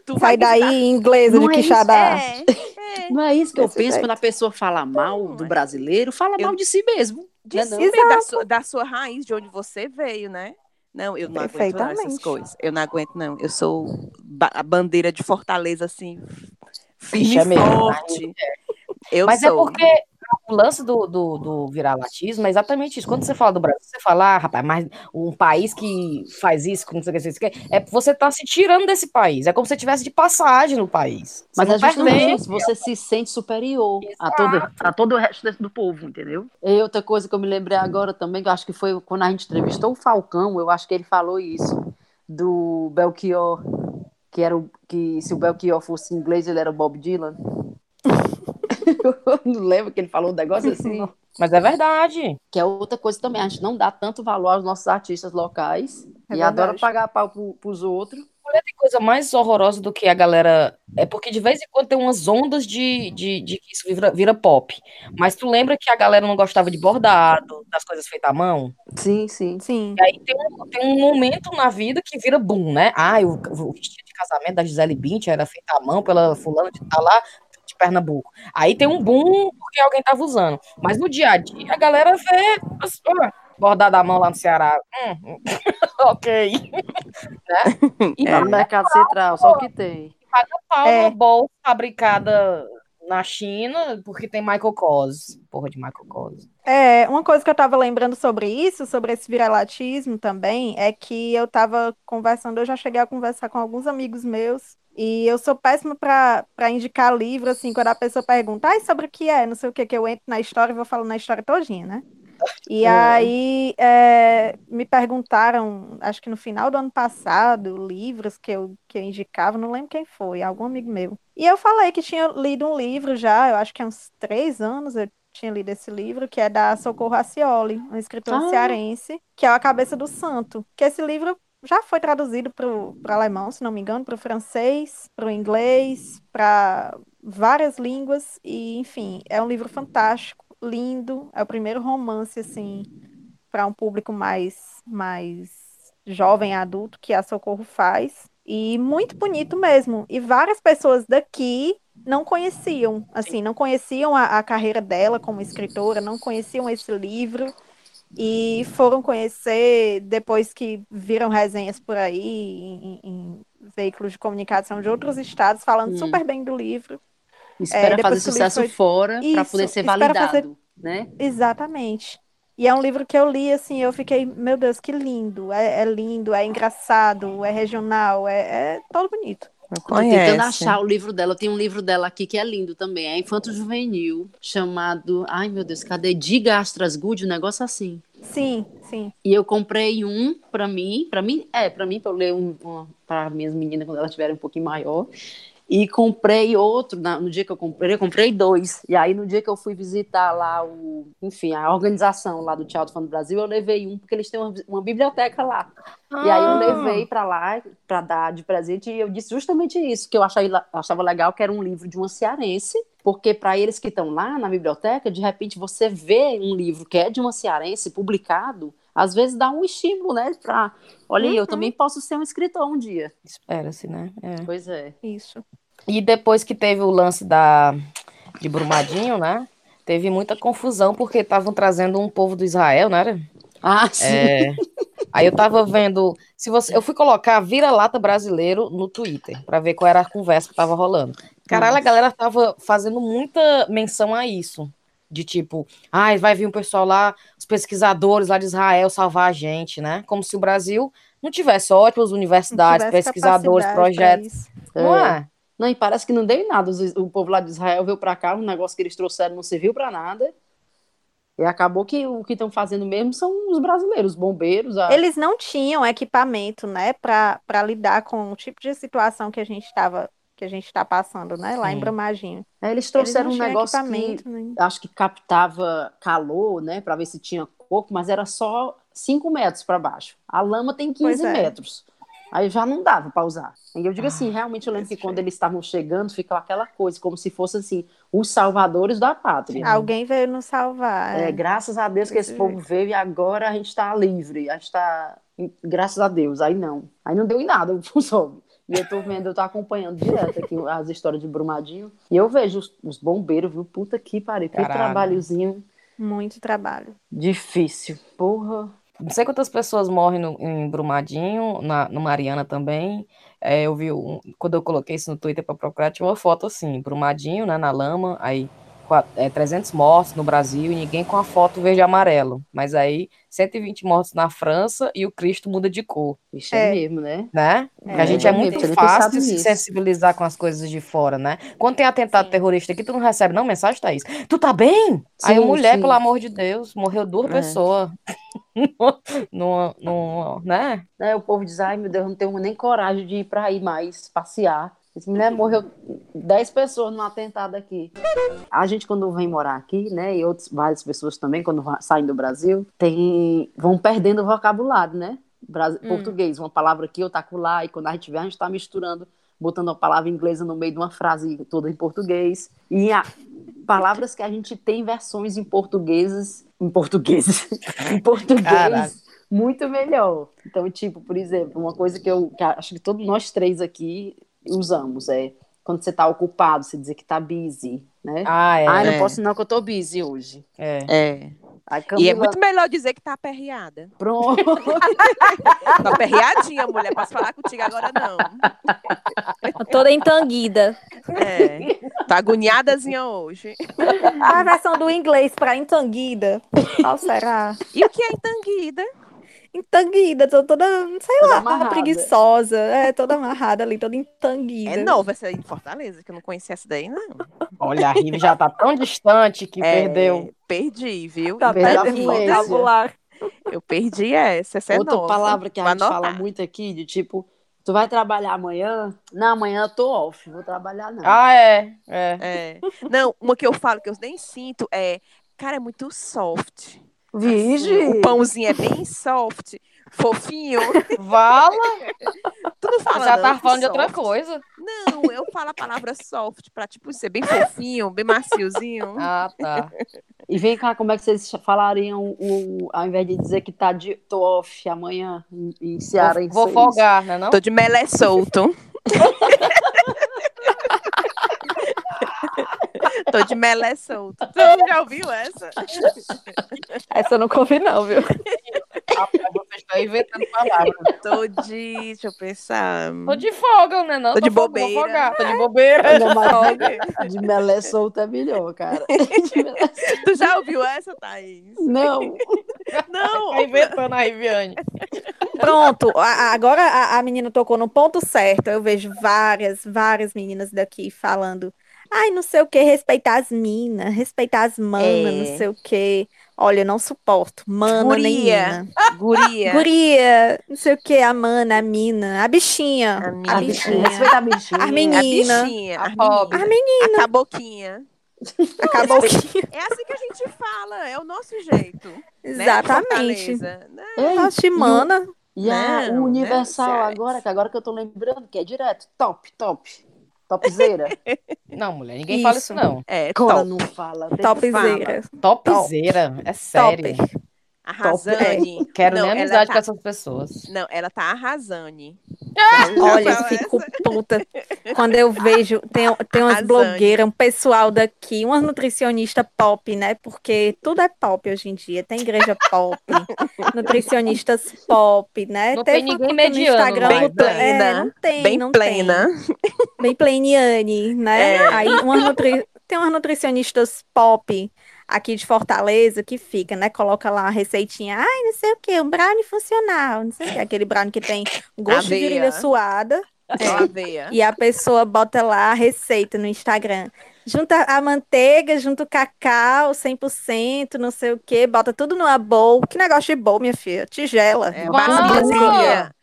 Tu Sai vai daí, inglesa de é Quixadá. É, é. Não é isso que eu penso jeito. quando a pessoa fala mal do é. brasileiro, fala Eu- mal de si mesmo. De né, si não? mesmo, da, sua, da sua raiz, de onde você veio, né? Não, eu não aguento não, essas coisas. Eu não aguento, não. Eu sou ba- a bandeira de Fortaleza, assim, firme Ixi, é e mesmo, forte. Eu Mas é sou. porque o lance do, do, do viralatismo é exatamente isso. Quando você fala do Brasil, você fala, ah, rapaz, mas um país que faz isso, que não sei o que, não sei o que, é você tá se tirando desse país. É como se você tivesse de passagem no país. Você Mas é justamente isso, você se sente superior a todo, a todo o resto do povo, entendeu? E outra coisa que eu me lembrei agora também, que eu acho que foi quando a gente entrevistou o Falcão, eu acho que ele falou isso, do Belchior, que era o, que se o Belchior fosse inglês, ele era o Bob Dylan. eu não lembro que ele falou um negócio assim. Mas é verdade. Que é outra coisa também, a gente não dá tanto valor aos nossos artistas locais É e adora verdade. pagar pau pro, pros outros. saber tem coisa mais horrorosa do que a galera. É porque de vez em quando tem umas ondas de, de, de que isso vira, vira pop. Mas tu lembra que a galera não gostava de bordado, das coisas feitas à mão? Sim, sim. Sim. E aí tem um, tem um momento na vida que vira boom, né? Ah, o, o vestido casamento da Gisele Bündchen era feito à mão pela fulana de tá lá de Pernambuco. Aí tem um boom porque alguém tava usando. Mas no dia a dia a galera vê ah, bordado à mão lá no Ceará. Hum, hum, ok. né? E Tá no Mercado Central, só o que tem. paga pau É. uma bolsa fabricada na China porque tem Michael Kors. Porra de Michael Kors. É, uma coisa que eu tava lembrando sobre isso, sobre esse viralatismo também, é que eu tava conversando, eu já cheguei a conversar com alguns amigos meus, e eu sou péssima pra para indicar livro, assim, quando a pessoa pergunta, ai, sobre o que é, não sei o que, que eu entro na história e vou falando na história todinha, né? E É. aí é, me perguntaram, acho que no final do ano passado, livros que eu, que eu indicava, não lembro quem foi, algum amigo meu. E eu falei que tinha lido um livro já, eu acho que há uns três anos eu tinha lido esse livro, que é da Socorro Racioli, uma escritora Ah. cearense, que é A Cabeça do Santo. Que esse livro já foi traduzido para o alemão, se não me engano, para o francês, para o inglês, para várias línguas, e enfim, é um livro fantástico, lindo, é o primeiro romance, assim, para um público mais, mais jovem, adulto, que a Socorro faz. E muito bonito mesmo. E várias pessoas daqui não conheciam, assim, não conheciam a, a carreira dela como escritora, não conheciam esse livro e foram conhecer depois que viram resenhas por aí em, em veículos de comunicação de outros estados falando Hum. super bem do livro. Espera É, fazer sucesso foi- fora para poder ser validado, fazer- né? Exatamente. E é um livro que eu li, assim, eu fiquei, meu Deus, que lindo. É, é lindo, é engraçado, é regional, é, é todo bonito. Não Tô tentando achar o livro dela. Eu tenho um livro dela aqui que é lindo também. É Infanto Juvenil, chamado. Ai, meu Deus, cadê? Diga Astras Good, um negócio assim. Sim, sim. E eu comprei um pra mim, pra mim, é, pra mim, pra eu ler um, uma, para minhas meninas quando elas estiverem um pouquinho maior. E comprei outro, na- no dia que eu comprei, eu comprei dois. E aí, no dia que eu fui visitar lá o, enfim, a organização lá do Teatro Fã do Brasil, eu levei um, porque eles têm uma, uma biblioteca lá. E aí eu Ah. levei pra lá pra dar de presente e eu disse justamente isso, que eu achei, achava legal, que era um livro de uma cearense, porque para eles que estão lá na biblioteca, de repente você vê um livro que é de uma cearense publicado, às vezes dá um estímulo, né, pra, olha aí, eu também posso ser um escritor um dia. Espera-se, né? É. Pois é. Isso. E depois que teve o lance da de Brumadinho, né? Teve muita confusão porque estavam trazendo um povo do Israel, não era? Ah, sim. É. Aí eu tava vendo, se você, eu fui colocar vira-lata brasileiro no Twitter pra ver qual era a conversa que tava rolando. Caralho, a galera tava fazendo muita menção a isso. De tipo, ai, vai vir um pessoal lá, os pesquisadores lá de Israel salvar a gente, né? Como se o Brasil não tivesse ótimas universidades, tivesse pesquisadores, projetos. Não é? Não, e parece que não deu em nada. O povo lá de Israel veio pra cá, um negócio que eles trouxeram não serviu pra nada. E acabou que o que estão fazendo mesmo são os brasileiros, os bombeiros. A... Eles não tinham equipamento, né, para para lidar com o tipo de situação que a gente estava que a gente está passando, né, lá em Sim. Brumadinho. É, eles Eles trouxeram não um negócio que né? acho que captava calor, né, para ver se tinha corpo, mas era só 5 metros para baixo. A lama tem 15 Pois é. metros. Aí já não dava para usar. E eu digo assim, Ah, realmente eu lembro que quando eles estavam chegando, ficava aquela coisa, como se fossem assim, os salvadores da pátria. Alguém veio nos salvar. É, é. graças a Deus que esse povo veio e agora a gente está livre. A gente está. Graças a Deus. Aí não. Aí não deu em nada, o soube. E eu tô vendo, eu tô acompanhando direto aqui as histórias de Brumadinho. E eu vejo os, os bombeiros, viu? Puta que pariu. Que Caralho. trabalhozinho Muito trabalho. difícil. Porra. Não sei quantas pessoas morrem no, em Brumadinho, na, no Mariana também. É, eu vi, um- quando eu coloquei isso no Twitter para procurar, tinha uma foto assim, Brumadinho, né, na lama, aí é, 300 mortos no Brasil e ninguém com a foto verde e amarelo. Mas aí 120 mortos na França e o Cristo muda de cor, Isso é, É. mesmo, né? né? É, a gente é eu muito fácil de se sensibilizar com as coisas de fora, né? Quando tem atentado Sim. terrorista aqui, tu não recebe não mensagem, Thaís? Tu tá bem? aí a Sim, mulher, sim. pelo amor de Deus, morreu duas É. pessoas. numa, numa, né? Né, O povo diz, ai meu Deus, eu não tenho nem coragem de ir para aí mais passear. Mulher morreu 10 pessoas num atentado aqui. A gente, quando vem morar aqui, né, e outras várias pessoas também, quando saem do Brasil, tem, vão perdendo o vocabulário, né? Hum. português, uma palavra aqui, outra lá, e quando a gente vê, a gente está misturando, botando uma palavra inglesa no meio de uma frase toda em português. E há palavras que a gente tem versões em portugueses, em português, em português, Caraca. muito melhor. Então, tipo, por exemplo, uma coisa que eu que acho que todos nós três aqui usamos é quando você está ocupado, você dizer que está busy, né? Ah, é. Ai, não É. posso não que eu tô busy hoje. é. É. Aí, E Camila, é muito melhor dizer que tá aperreada. pronto. Tá aperreadinha, mulher. Posso falar contigo agora, não. Toda entanguida. É. Tá agoniadazinha hoje. A versão do inglês para entanguida. Qual será? E o que é entanguida? Entanguida, tô toda, sei Toda lá, amarrada. preguiçosa. É, toda amarrada ali, toda entanguida. É nova essa aí em Fortaleza, que eu não conhecia essa daí, não. Olha, a Rive já tá tão distante que É, perdeu. Perdi, viu? Tá Perdeu a perdendo fluência. vocabulário. Eu perdi essa. Essa é Outra nova. palavra que a Vou gente fala anotar. muito aqui, de tipo, tu vai trabalhar amanhã? Não, amanhã eu tô off, vou trabalhar não. Ah, é. É. É. Não, uma que eu falo que eu nem sinto é, cara, é muito soft. Vige! O pãozinho é bem soft, fofinho. Vala, Tu não fala já tá falando de outra soft. coisa. Não, eu falo a palavra soft pra, tipo, ser bem fofinho, bem maciozinho. Ah, tá. E vem cá, como é que vocês falariam, o, ao invés de dizer que tá de tô off amanhã em, em Ceará? Vou, vou folgar, né não? Tô de melé solto. Tô de melé solto. Tu já ouviu essa? Essa eu nunca ouvi, não, viu? Ah, Você está inventando palavras. Tô de. Deixa eu pensar. Tô de folga, né não? Tô de fo- vou bobeira. Tô de bobeira. Ainda mais de, de melé solto é melhor, cara. De melé- Tu já ouviu essa, Thaís? Não, Não! Tá inventando a Riviane. Pronto, a- agora a, a menina tocou no ponto certo. Eu vejo várias, várias meninas daqui falando. Ai, não sei o que, respeitar as minas, respeitar as manas, É. não sei o que. Olha, eu não suporto. Mana nem Guria. mina. Guria. Guria, não sei o que, a mana, a mina, a bichinha. A A a bichinha, bichinha. respeita a bichinha. As A menina. bichinha. A A pobre. menina. A caboquinha. Acabou que. É assim que a gente fala, é o nosso jeito. né, Exatamente. Fortaleza, né? Ei, Nossa, e o- mana. E a, Não, o Universal não, agora, que agora que eu tô lembrando, que é direto, top, top. Topzera. Não, mulher, ninguém fala isso Isso. não. É, Cora top. não fala. Topzera. Topzera, é sério. Top. Arrasane. Quero Não, nem amizade tá- com essas pessoas. Não, ela tá arrasane. Olha, eu fico puta quando eu vejo. Tem, tem umas Arrasane. blogueiras, um pessoal daqui, umas nutricionistas pop, né? Porque tudo é pop hoje em dia. Tem igreja pop, nutricionistas pop, né? Não tem uma ninguém no mediano Instagram Pla- né? é, não tem, Bem não plena. tem. Bem pleniane, né? É. Aí umas nutri... tem umas nutricionistas pop aqui de Fortaleza que fica, né? Coloca lá a receitinha, ai, não sei o quê, um brownie funcional, não sei o quê, aquele brownie que tem gosto de Aveia. virilha suada. Aveia. E a pessoa bota lá a receita no Instagram. Junta a manteiga, junta o cacau, 100%, não sei o quê, bota tudo numa bowl. Que negócio de bowl, minha filha? Tigela. É, baciazinha.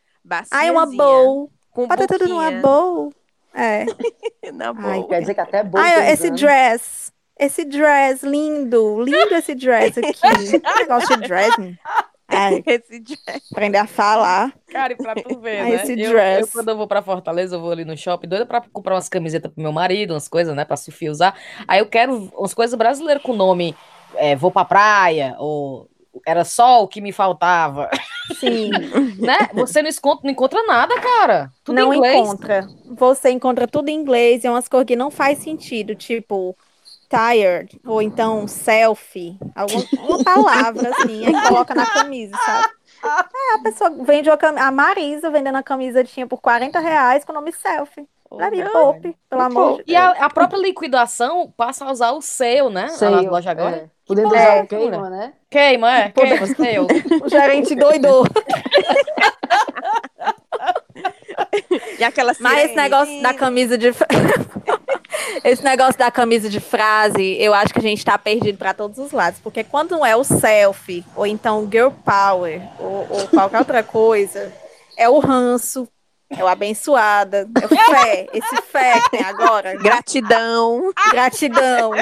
Ai, uma bowl. Com Bota tudo numa boquinha. bowl. É. Na Ai, bowl. Quer dizer que até bom. Ai, esse usando. dress. Esse dress, lindo. Lindo esse dress aqui. Que negócio de dress. Ai, Esse dress. aprender a falar. Cara, e pra tu ver, Ah, né? esse eu, dress. eu, quando eu vou pra Fortaleza, eu vou ali no shopping, doida pra comprar umas camisetas pro meu marido, umas coisas, né, pra Sofia usar. Aí eu quero umas coisas brasileiras com o nome é, Vou pra praia, ou Era só o que me faltava, Sim. né? Você não encontra, não encontra nada, cara. Tudo não em inglês. encontra. Você encontra tudo em inglês e é umas coisas que não faz sentido, tipo tired, ou então selfie, alguma uma palavra assim, aí coloca na camisa, sabe? É, a pessoa vende uma camisa, a Marisa vendendo a camisetinha por 40 reais com o nome selfie. Ai, poupe, pelo amor de E a, a própria liquidação passa a usar o seu, né? Sei, Lá nas lojas agora. é. Podendo usar é o queima, né? Queima, é? Queima, seu. O gerente doidou. E aquela Mas esse sirene. negócio da camisa de. esse negócio da camisa de frase, eu acho que a gente tá perdido para todos os lados. Porque quando não é o selfie, ou então o girl power, ou, ou qualquer outra coisa, é o ranço. É o abençoada. É o fé. Esse fé que tem agora. Gratidão. Gratidão.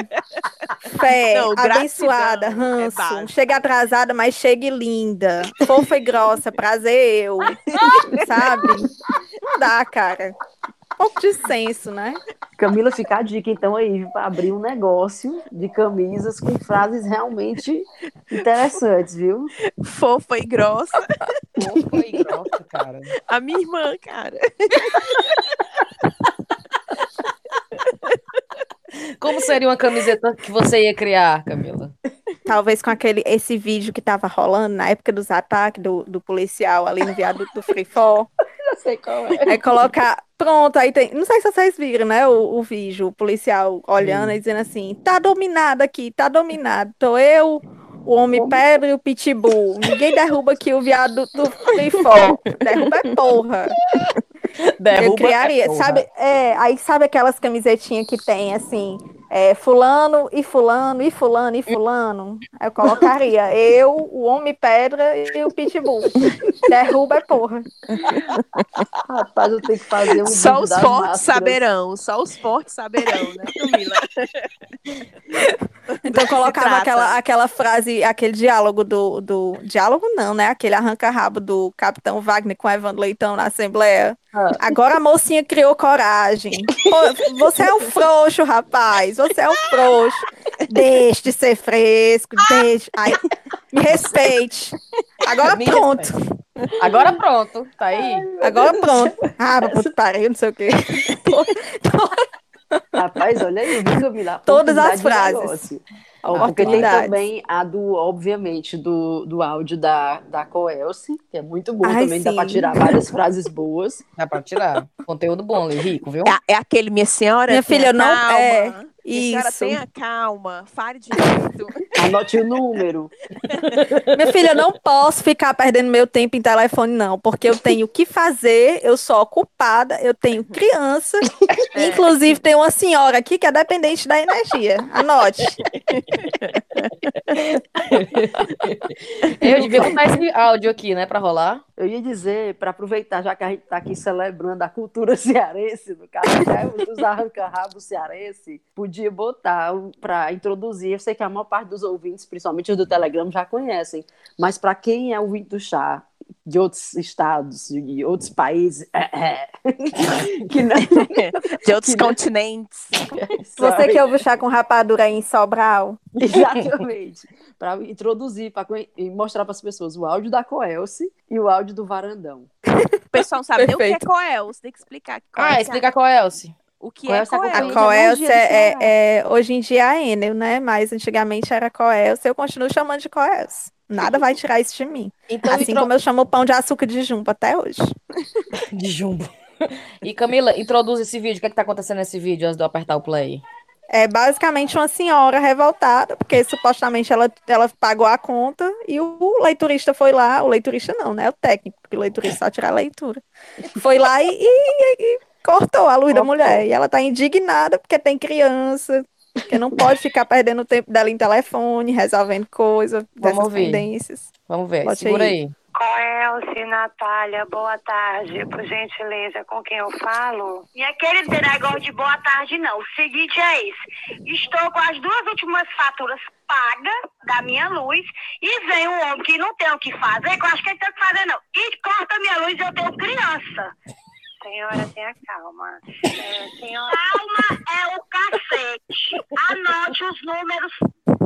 Fé. Não, gratidão abençoada. é Ranço. básico. chega atrasada, mas chegue linda. Fofa e grossa. Prazer eu. Sabe? Não dá, cara. Um pouco de senso, né? Camila, fica a dica então aí para abrir um negócio de camisas com frases realmente interessantes, viu? Fofa e grossa. Fofa e grossa, cara. A minha irmã, cara. Como seria uma camiseta que você ia criar, Camila? Talvez com aquele esse vídeo que tava rolando na época dos ataques do, do policial ali no viaduto do Free Fall. Eu sei qual é. Aí colocar. Pronto, aí tem. Não sei se vocês viram, né? O, o vídeo, o policial olhando e dizendo assim: tá dominado aqui, tá dominado. Tô eu, o Homem Pedra e o Pitbull. Ninguém derruba aqui o viaduto do Fall. Derruba é porra. Eu Derruba criaria, é porra. sabe? É, aí sabe aquelas camisetinhas que tem assim, é, fulano e fulano e fulano e fulano? Eu colocaria eu, o Homem Pedra e o Pitbull. Derruba é porra. Rapaz, eu tenho que fazer um Só os fortes máscaras. saberão. Só os fortes saberão, né, Camila? Então colocava aquela, aquela frase, aquele diálogo do, do. Diálogo não, né? Aquele arranca-rabo do Capitão Wagner com Evandro Leitão na Assembleia. Ah. Agora a mocinha criou coragem. Pô, você é um frouxo, rapaz. Você é um frouxo. Deixe de ser fresco. Deixe. Ai, me respeite. Agora Me pronto. Agora pronto, tá aí. Agora pronto. Ah, que pariu, não sei o quê. Rapaz, olha aí, viu, Camila? A Todas as frases. Ó, porque tem também a do, obviamente, do, do áudio da, da Coelce, que é muito bom Ai, também, dá pra sim. tirar várias frases boas. Dá pra tirar. Conteúdo bom, ali, rico, viu? É, é aquele, minha senhora. Minha filha, não- calma. é, Minha senhora, isso. tenha calma. Fale direito. Anote o número. Minha filha, eu não posso ficar perdendo meu tempo em telefone, não, porque eu tenho o que fazer, eu sou ocupada, eu tenho criança, É. inclusive tem uma senhora aqui que é dependente da energia. Anote. Eu devia botar esse áudio aqui, né, pra rolar. Eu ia dizer, para aproveitar, já que a gente está aqui celebrando a cultura cearense, no caso, né, dos arranca-rabos cearense, podia botar para introduzir. Eu sei que a maior parte dos ouvintes, principalmente os do Telegram, já conhecem, mas para quem é ouvinte do chá de outros estados, de outros países, que não. De outros Que não- continentes. Você que ouve o chá com rapadura aí em Sobral, Exatamente. Para introduzir, para mostrar para as pessoas o áudio da Coelce e o áudio do Varandão. O pessoal não sabe nem o que é Perfeito. Coel. Você tem que explicar. que Ah, Coel- explica é, Elci. O que Coel é se acompanha a Coelce é, Ceará. é- hoje em dia é a Enel, né? Mas antigamente era Coelce, eu continuo chamando de Coelce. Nada vai tirar isso de mim. Então, Assim intro- como eu chamo o pão de açúcar de jumbo até hoje. de jumbo. E Camila, introduz esse vídeo. O que é que tá acontecendo nesse vídeo antes de eu apertar o play? É basicamente uma senhora revoltada, porque supostamente ela, ela pagou a conta e o leiturista foi lá, o leiturista não, né? O técnico, porque o leiturista só tira a leitura. Foi lá e, e- e cortou a luz da Cortou. mulher. E ela tá indignada porque tem criança, que não pode ficar perdendo o tempo dela em telefone, resolvendo coisa, dessas ouvir. pendências. Vamos ver, Bote segura aí. aí. Coelce, Natália, boa tarde. Por gentileza, com quem eu falo? E aquele negócio de boa tarde, não. O seguinte é esse. Estou com as duas últimas faturas pagas da minha luz e vem um homem que não tem o que fazer, que eu acho que ele tem o que fazer, não. E corta minha luz e eu tenho criança. Senhora, tenha calma. É, senhora... Calma é o cacete. Anote os números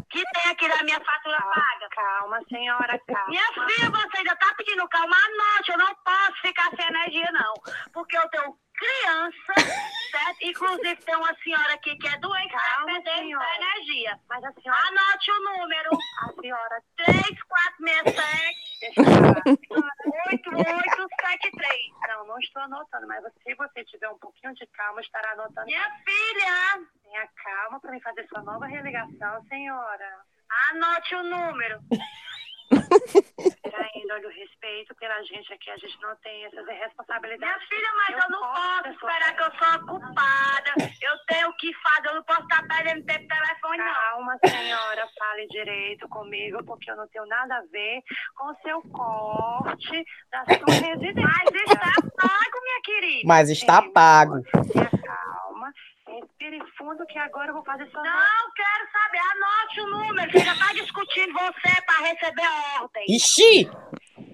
que tem aqui na minha fatura paga. Calma, senhora, calma. Minha filha, você ainda tá pedindo calma. Anote, eu não posso ficar sem energia, não. Porque eu tenho criança, certo? Inclusive tem uma senhora aqui que é doente, tá perdendo a energia. Mas a senhora... Anote o número. A senhora 3467 8873. Não, não estou anotando, mas se você tiver um pouquinho de calma, estará anotando. Minha filha! Tenha calma para me fazer sua nova religação, senhora. Anote o número. Ainda olha o respeito pela gente aqui, a gente não tem essas responsabilidades. Minha filha, mas eu, não posso esperar que eu sou a culpada. Eu tenho o que fazer, eu não posso estar perdendo tempo telefone, não. Calma, senhora, fale direito comigo, porque eu não tenho nada a ver com o seu corte da sua residência. Mas está pago, minha querida. Mas está pago. Calma, respire fundo que agora eu vou fazer sua Não quero saber, anote o número. Você já está discutindo você para receber a ordem. Ixi!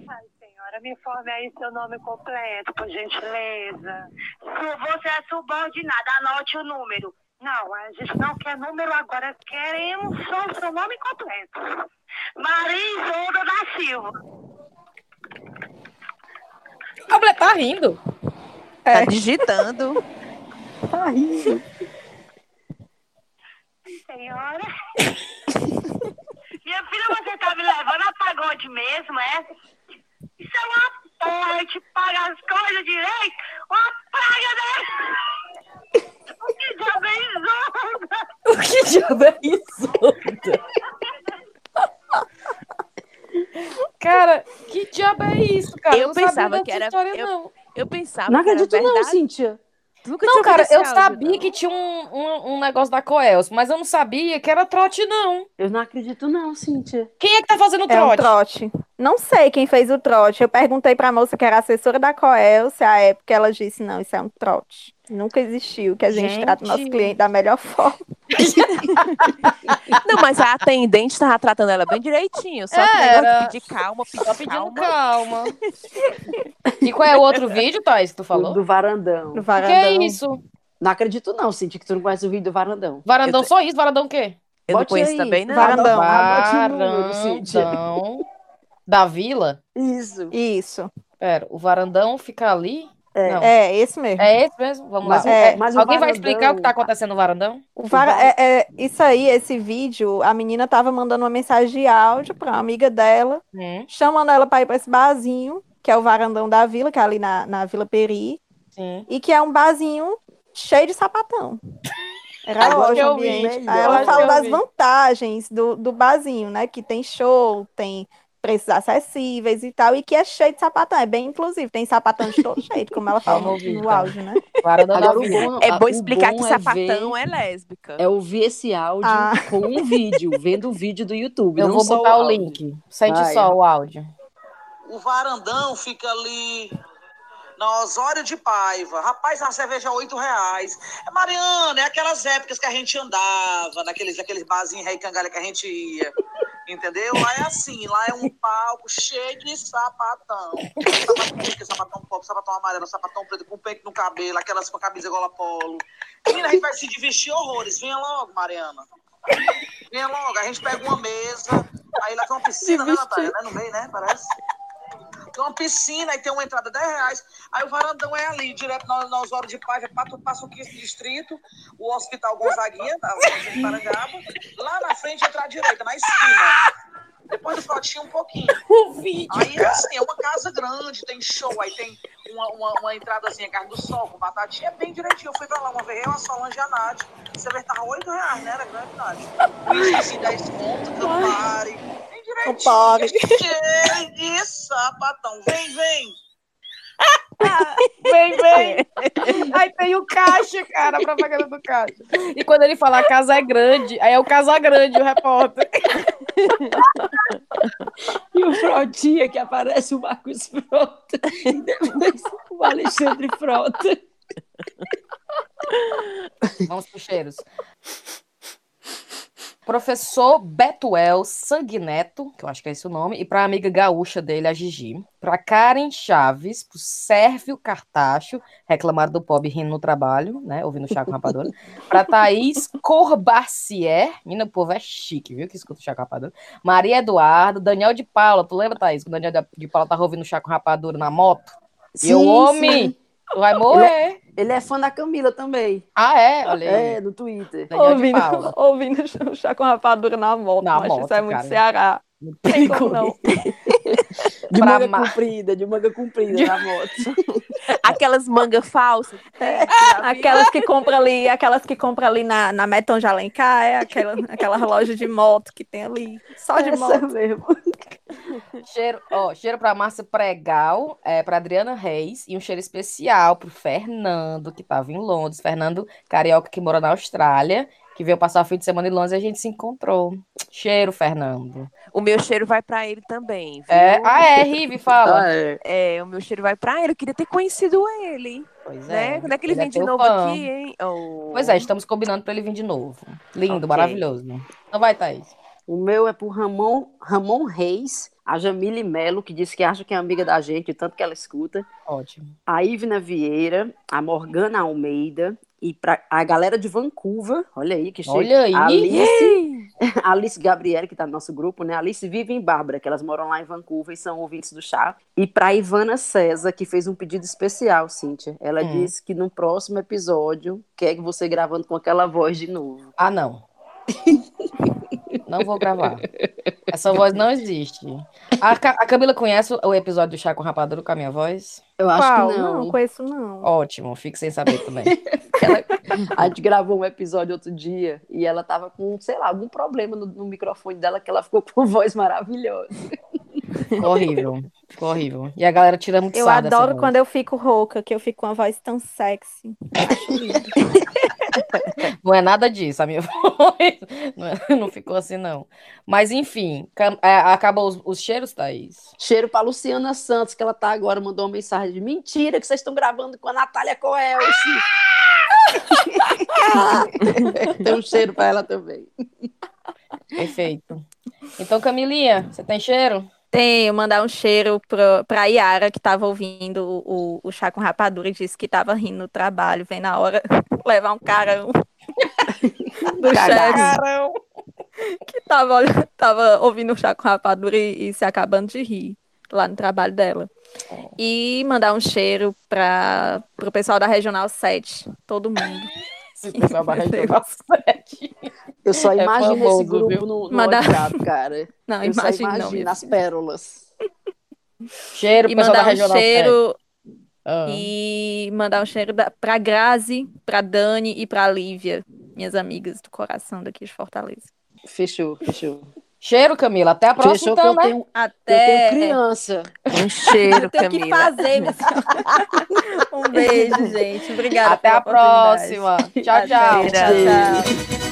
Ai, senhora, me informe aí seu nome completo, por gentileza. Você é subordinada, anote o número. Não, a gente não quer número agora, queremos só o seu nome completo. Maria Isolda da Silva. A mulher tá rindo. Tá É. digitando. Tá rindo. Senhora, Minha filha, você tá me levando a pagode mesmo, é? Isso é uma porra, a gente paga as coisas direito, uma praga, né? O que diabo é Isolda? O que diabo é isso? Cara, que diabo é isso, cara? Eu não sabia pensava dessa que era- História, eu- não. Eu pensava Não que era acredito, não. Cíntia. Tu nunca Não, tinha cara, eu áudio, sabia não? que tinha um, um, um negócio da Coelce, mas eu não sabia que era trote, não. Eu não acredito, não, Cíntia. Quem é que tá fazendo o É um trote? Não sei quem fez o trote. Eu perguntei pra moça que era assessora da Coelce, a época ela disse, não, isso é um trote. Nunca existiu, que a gente, trata o nosso Gente. cliente da melhor forma. Não, mas a atendente tava tratando ela bem direitinho. Só que o Era. negócio de pedir calma, pedir Só pedindo calma. calma. e qual é o outro vídeo, Thais, que tu Do, falou? do varandão. No O que varandão. é isso? Não acredito, não, Cíntia, que tu não conhece o vídeo do varandão. Varandão Eu só isso? Varandão o quê? Eu não Bote conheço aí. também, não. Varandão. Anote o número, Cíntia. Varandão da vila? Isso. Isso. Pera, o varandão fica ali? É. Não. É, esse mesmo. É esse mesmo? Vamos Mas lá. É, mas Alguém vai varandão- explicar o que tá acontecendo no varandão? O var- é, é, isso aí, esse vídeo, a menina tava mandando uma mensagem de áudio pra uma amiga dela, Hum, chamando ela pra ir pra esse barzinho, que é o varandão da vila, que é ali na, na Vila Peri, sim. e que é um barzinho cheio de sapatão. Era Agora ótimo o eu vi, ambiente. melhor. Aí ela fala das vi. vantagens do, do barzinho, né? Que tem show, tem preços acessíveis e tal, e que é cheio de sapatão. É bem inclusive, tem sapatão de todo jeito, como ela fala Vamos no, no áudio, né? Agora o bom, É a- bom o explicar bom que é sapatão ver- é lésbica. É ouvir esse áudio Ah. com um vídeo, vendo o vídeo do YouTube. Eu não vou só botar o áudio. link. Sente Vai. só o áudio. O varandão fica ali na Osório de Paiva. Rapaz, uma cerveja é oito reais. É, Mariana, é aquelas épocas que a gente andava, naqueles, aqueles barzinhos rei cangalha que a gente ia. Entendeu? Lá é assim, lá é um palco cheio de sapatão. Sapatão preto, sapatão pop, sapatão amarelo, sapatão preto com peito no cabelo, aquelas com a camisa gola polo. Menina, a gente vai se divertir horrores. Venha logo, Mariana. Venha logo, a gente pega uma mesa, aí lá tem uma piscina, né, Natália? Né? No meio, né? Parece. Tem uma piscina e tem uma entrada de 10 reais. Aí o varandão é ali, direto na, na Osório de Paiva, passa, passa o 15 distrito, o Hospital Gonzaguinha, da. Lá na frente, entra à direita, na esquina. Depois do Frotinho, um pouquinho. O vídeo. Aí, assim, é uma casa grande, tem show, aí tem uma, uma, uma entradazinha, carne do sol, com batatinha, é bem direitinho. Eu fui pra lá uma vez, eu, a Solange e a Nádia. Você vê, tava 8 reais, né? Era grande, Nádia. Whisky, assim, 10 conto, Campari. Bem direitinho. Campari. Cheio de sapatão. Vem, vem. Vem, vem. Aí tem o caixa, cara, a propaganda do caixa. E quando ele fala a casa é grande, aí é o Casa Grande, o repórter. E o Frotinha, que aparece o Marcos Frota. E depois o Alexandre Frota. Vamos pro cheiros. Professor Betuel Sanguineto, que eu acho que é esse o nome, e para a amiga gaúcha dele, a Gigi. Para Karen Chaves, pro Sérvio Cartacho, reclamaram do pobre rindo no trabalho, né? Ouvindo chá com rapadura. Para Thaís Corbacier, menina, o povo é chique, viu? Que escuta o chá com rapadura. Maria Eduardo, Daniel de Paula, tu lembra, Thaís? Que o Daniel de Paula tava ouvindo chá com rapadura na moto? e o homem, tu vai morrer. Ele é fã da Camila também. Ah, é? Olha aí. É, no Twitter. Ouvindo, ouvindo o chá com rapadura na moto. Na mas moto, isso é muito cara. Ceará. Não tem como não. De Pra manga ma- comprida, de manga comprida na moto. Aquelas mangas falsas. É. Aquelas que compra ali, aquelas que compra ali na, na Meton de Alencar, é aquela, aquela loja de moto que tem ali, só de Essa moto. mesmo. Cheiro, ó, cheiro pra Márcia Pregal, é, pra Adriana Reis e um cheiro especial pro Fernando, que tava em Londres. Fernando Carioca, que mora na Austrália, que veio passar o fim de semana em Londres e a gente se encontrou. Cheiro, Fernando. O meu cheiro vai pra ele também, viu? É, ah, é, Rive, fala. Ah, é. É, o meu cheiro vai pra ele. Eu queria ter conhecido ele, Pois né? é. Quando é que ele, é vem de teu novo fã. aqui, hein? Oh. Pois é, estamos combinando pra ele vir de novo. Lindo, Ok. maravilhoso. Então vai, Thaís. O meu é por Ramon, Ramon Reis, a Jamile Melo, que disse que acha que é amiga da gente, de tanto que ela escuta. Ótimo. A Ivna Vieira, a Morgana Almeida e pra, a galera de Vancouver, olha aí que chique. Olha aí. Alice, Alice Gabriele, que tá no nosso grupo, né? Alice Vive e Bárbara, que elas moram lá em Vancouver e são ouvintes do chá. E pra Ivana César, que fez um pedido especial, Cíntia. Ela Hum. disse que no próximo episódio quer que você gravando com aquela voz de novo. Ah, não. Não vou gravar. Essa voz não existe. A, Ca- a Camila conhece o episódio do Chá com Rapadura com a minha voz? Eu acho Qual? que não. Não, conheço não. Ótimo, fique sem saber também. Ela- a gente gravou um episódio outro dia e ela tava com, sei lá, algum problema no, no microfone dela que ela ficou com uma voz maravilhosa. Ficou horrível. Ficou horrível. E a galera tira muito Eu adoro quando eu fico rouca, que eu fico com uma voz tão sexy. Acho lindo. Não é nada disso, a minha voz. Não, é- não ficou assim, não. Mas, enfim, é, acabou os, os cheiros, Thaís? Cheiro pra Luciana Santos, que ela tá agora, mandou uma mensagem de mentira que vocês estão gravando com a Natália Coelce. Tem um cheiro pra ela também. Perfeito. Então, Camilinha, você tem cheiro? Tenho, mandar um cheiro pra, pra Yara, que tava ouvindo o, o, chá com rapadura e disse que tava rindo no trabalho, vem na hora levar um carão. Do chefe. Que tava, tava ouvindo o chá com rapadura e, e se acabando de rir lá no trabalho dela. E mandar um cheiro para o pessoal da Regional 7, todo mundo. Meu Regional 7. Eu só É imagino famoso, esse grupo viu? no, no Mandar- WhatsApp, cara. Não, Eu não. imagino minha as pérolas. Cheiro, E mandar um Regional 7. cheiro Ah. E mandar um cheiro da, pra Grazi, pra Dani e pra Lívia, minhas amigas do coração daqui de Fortaleza. Fechou, fechou. Cheiro, Camila. Até a próxima, Fechou então, eu né? tenho, eu Até. tenho criança. Um cheiro, Eu tenho que Camila. fazer, minha senhora. Um beijo, gente. Obrigada Até pela a próxima. Tchau, tchau. Até, tchau, tchau.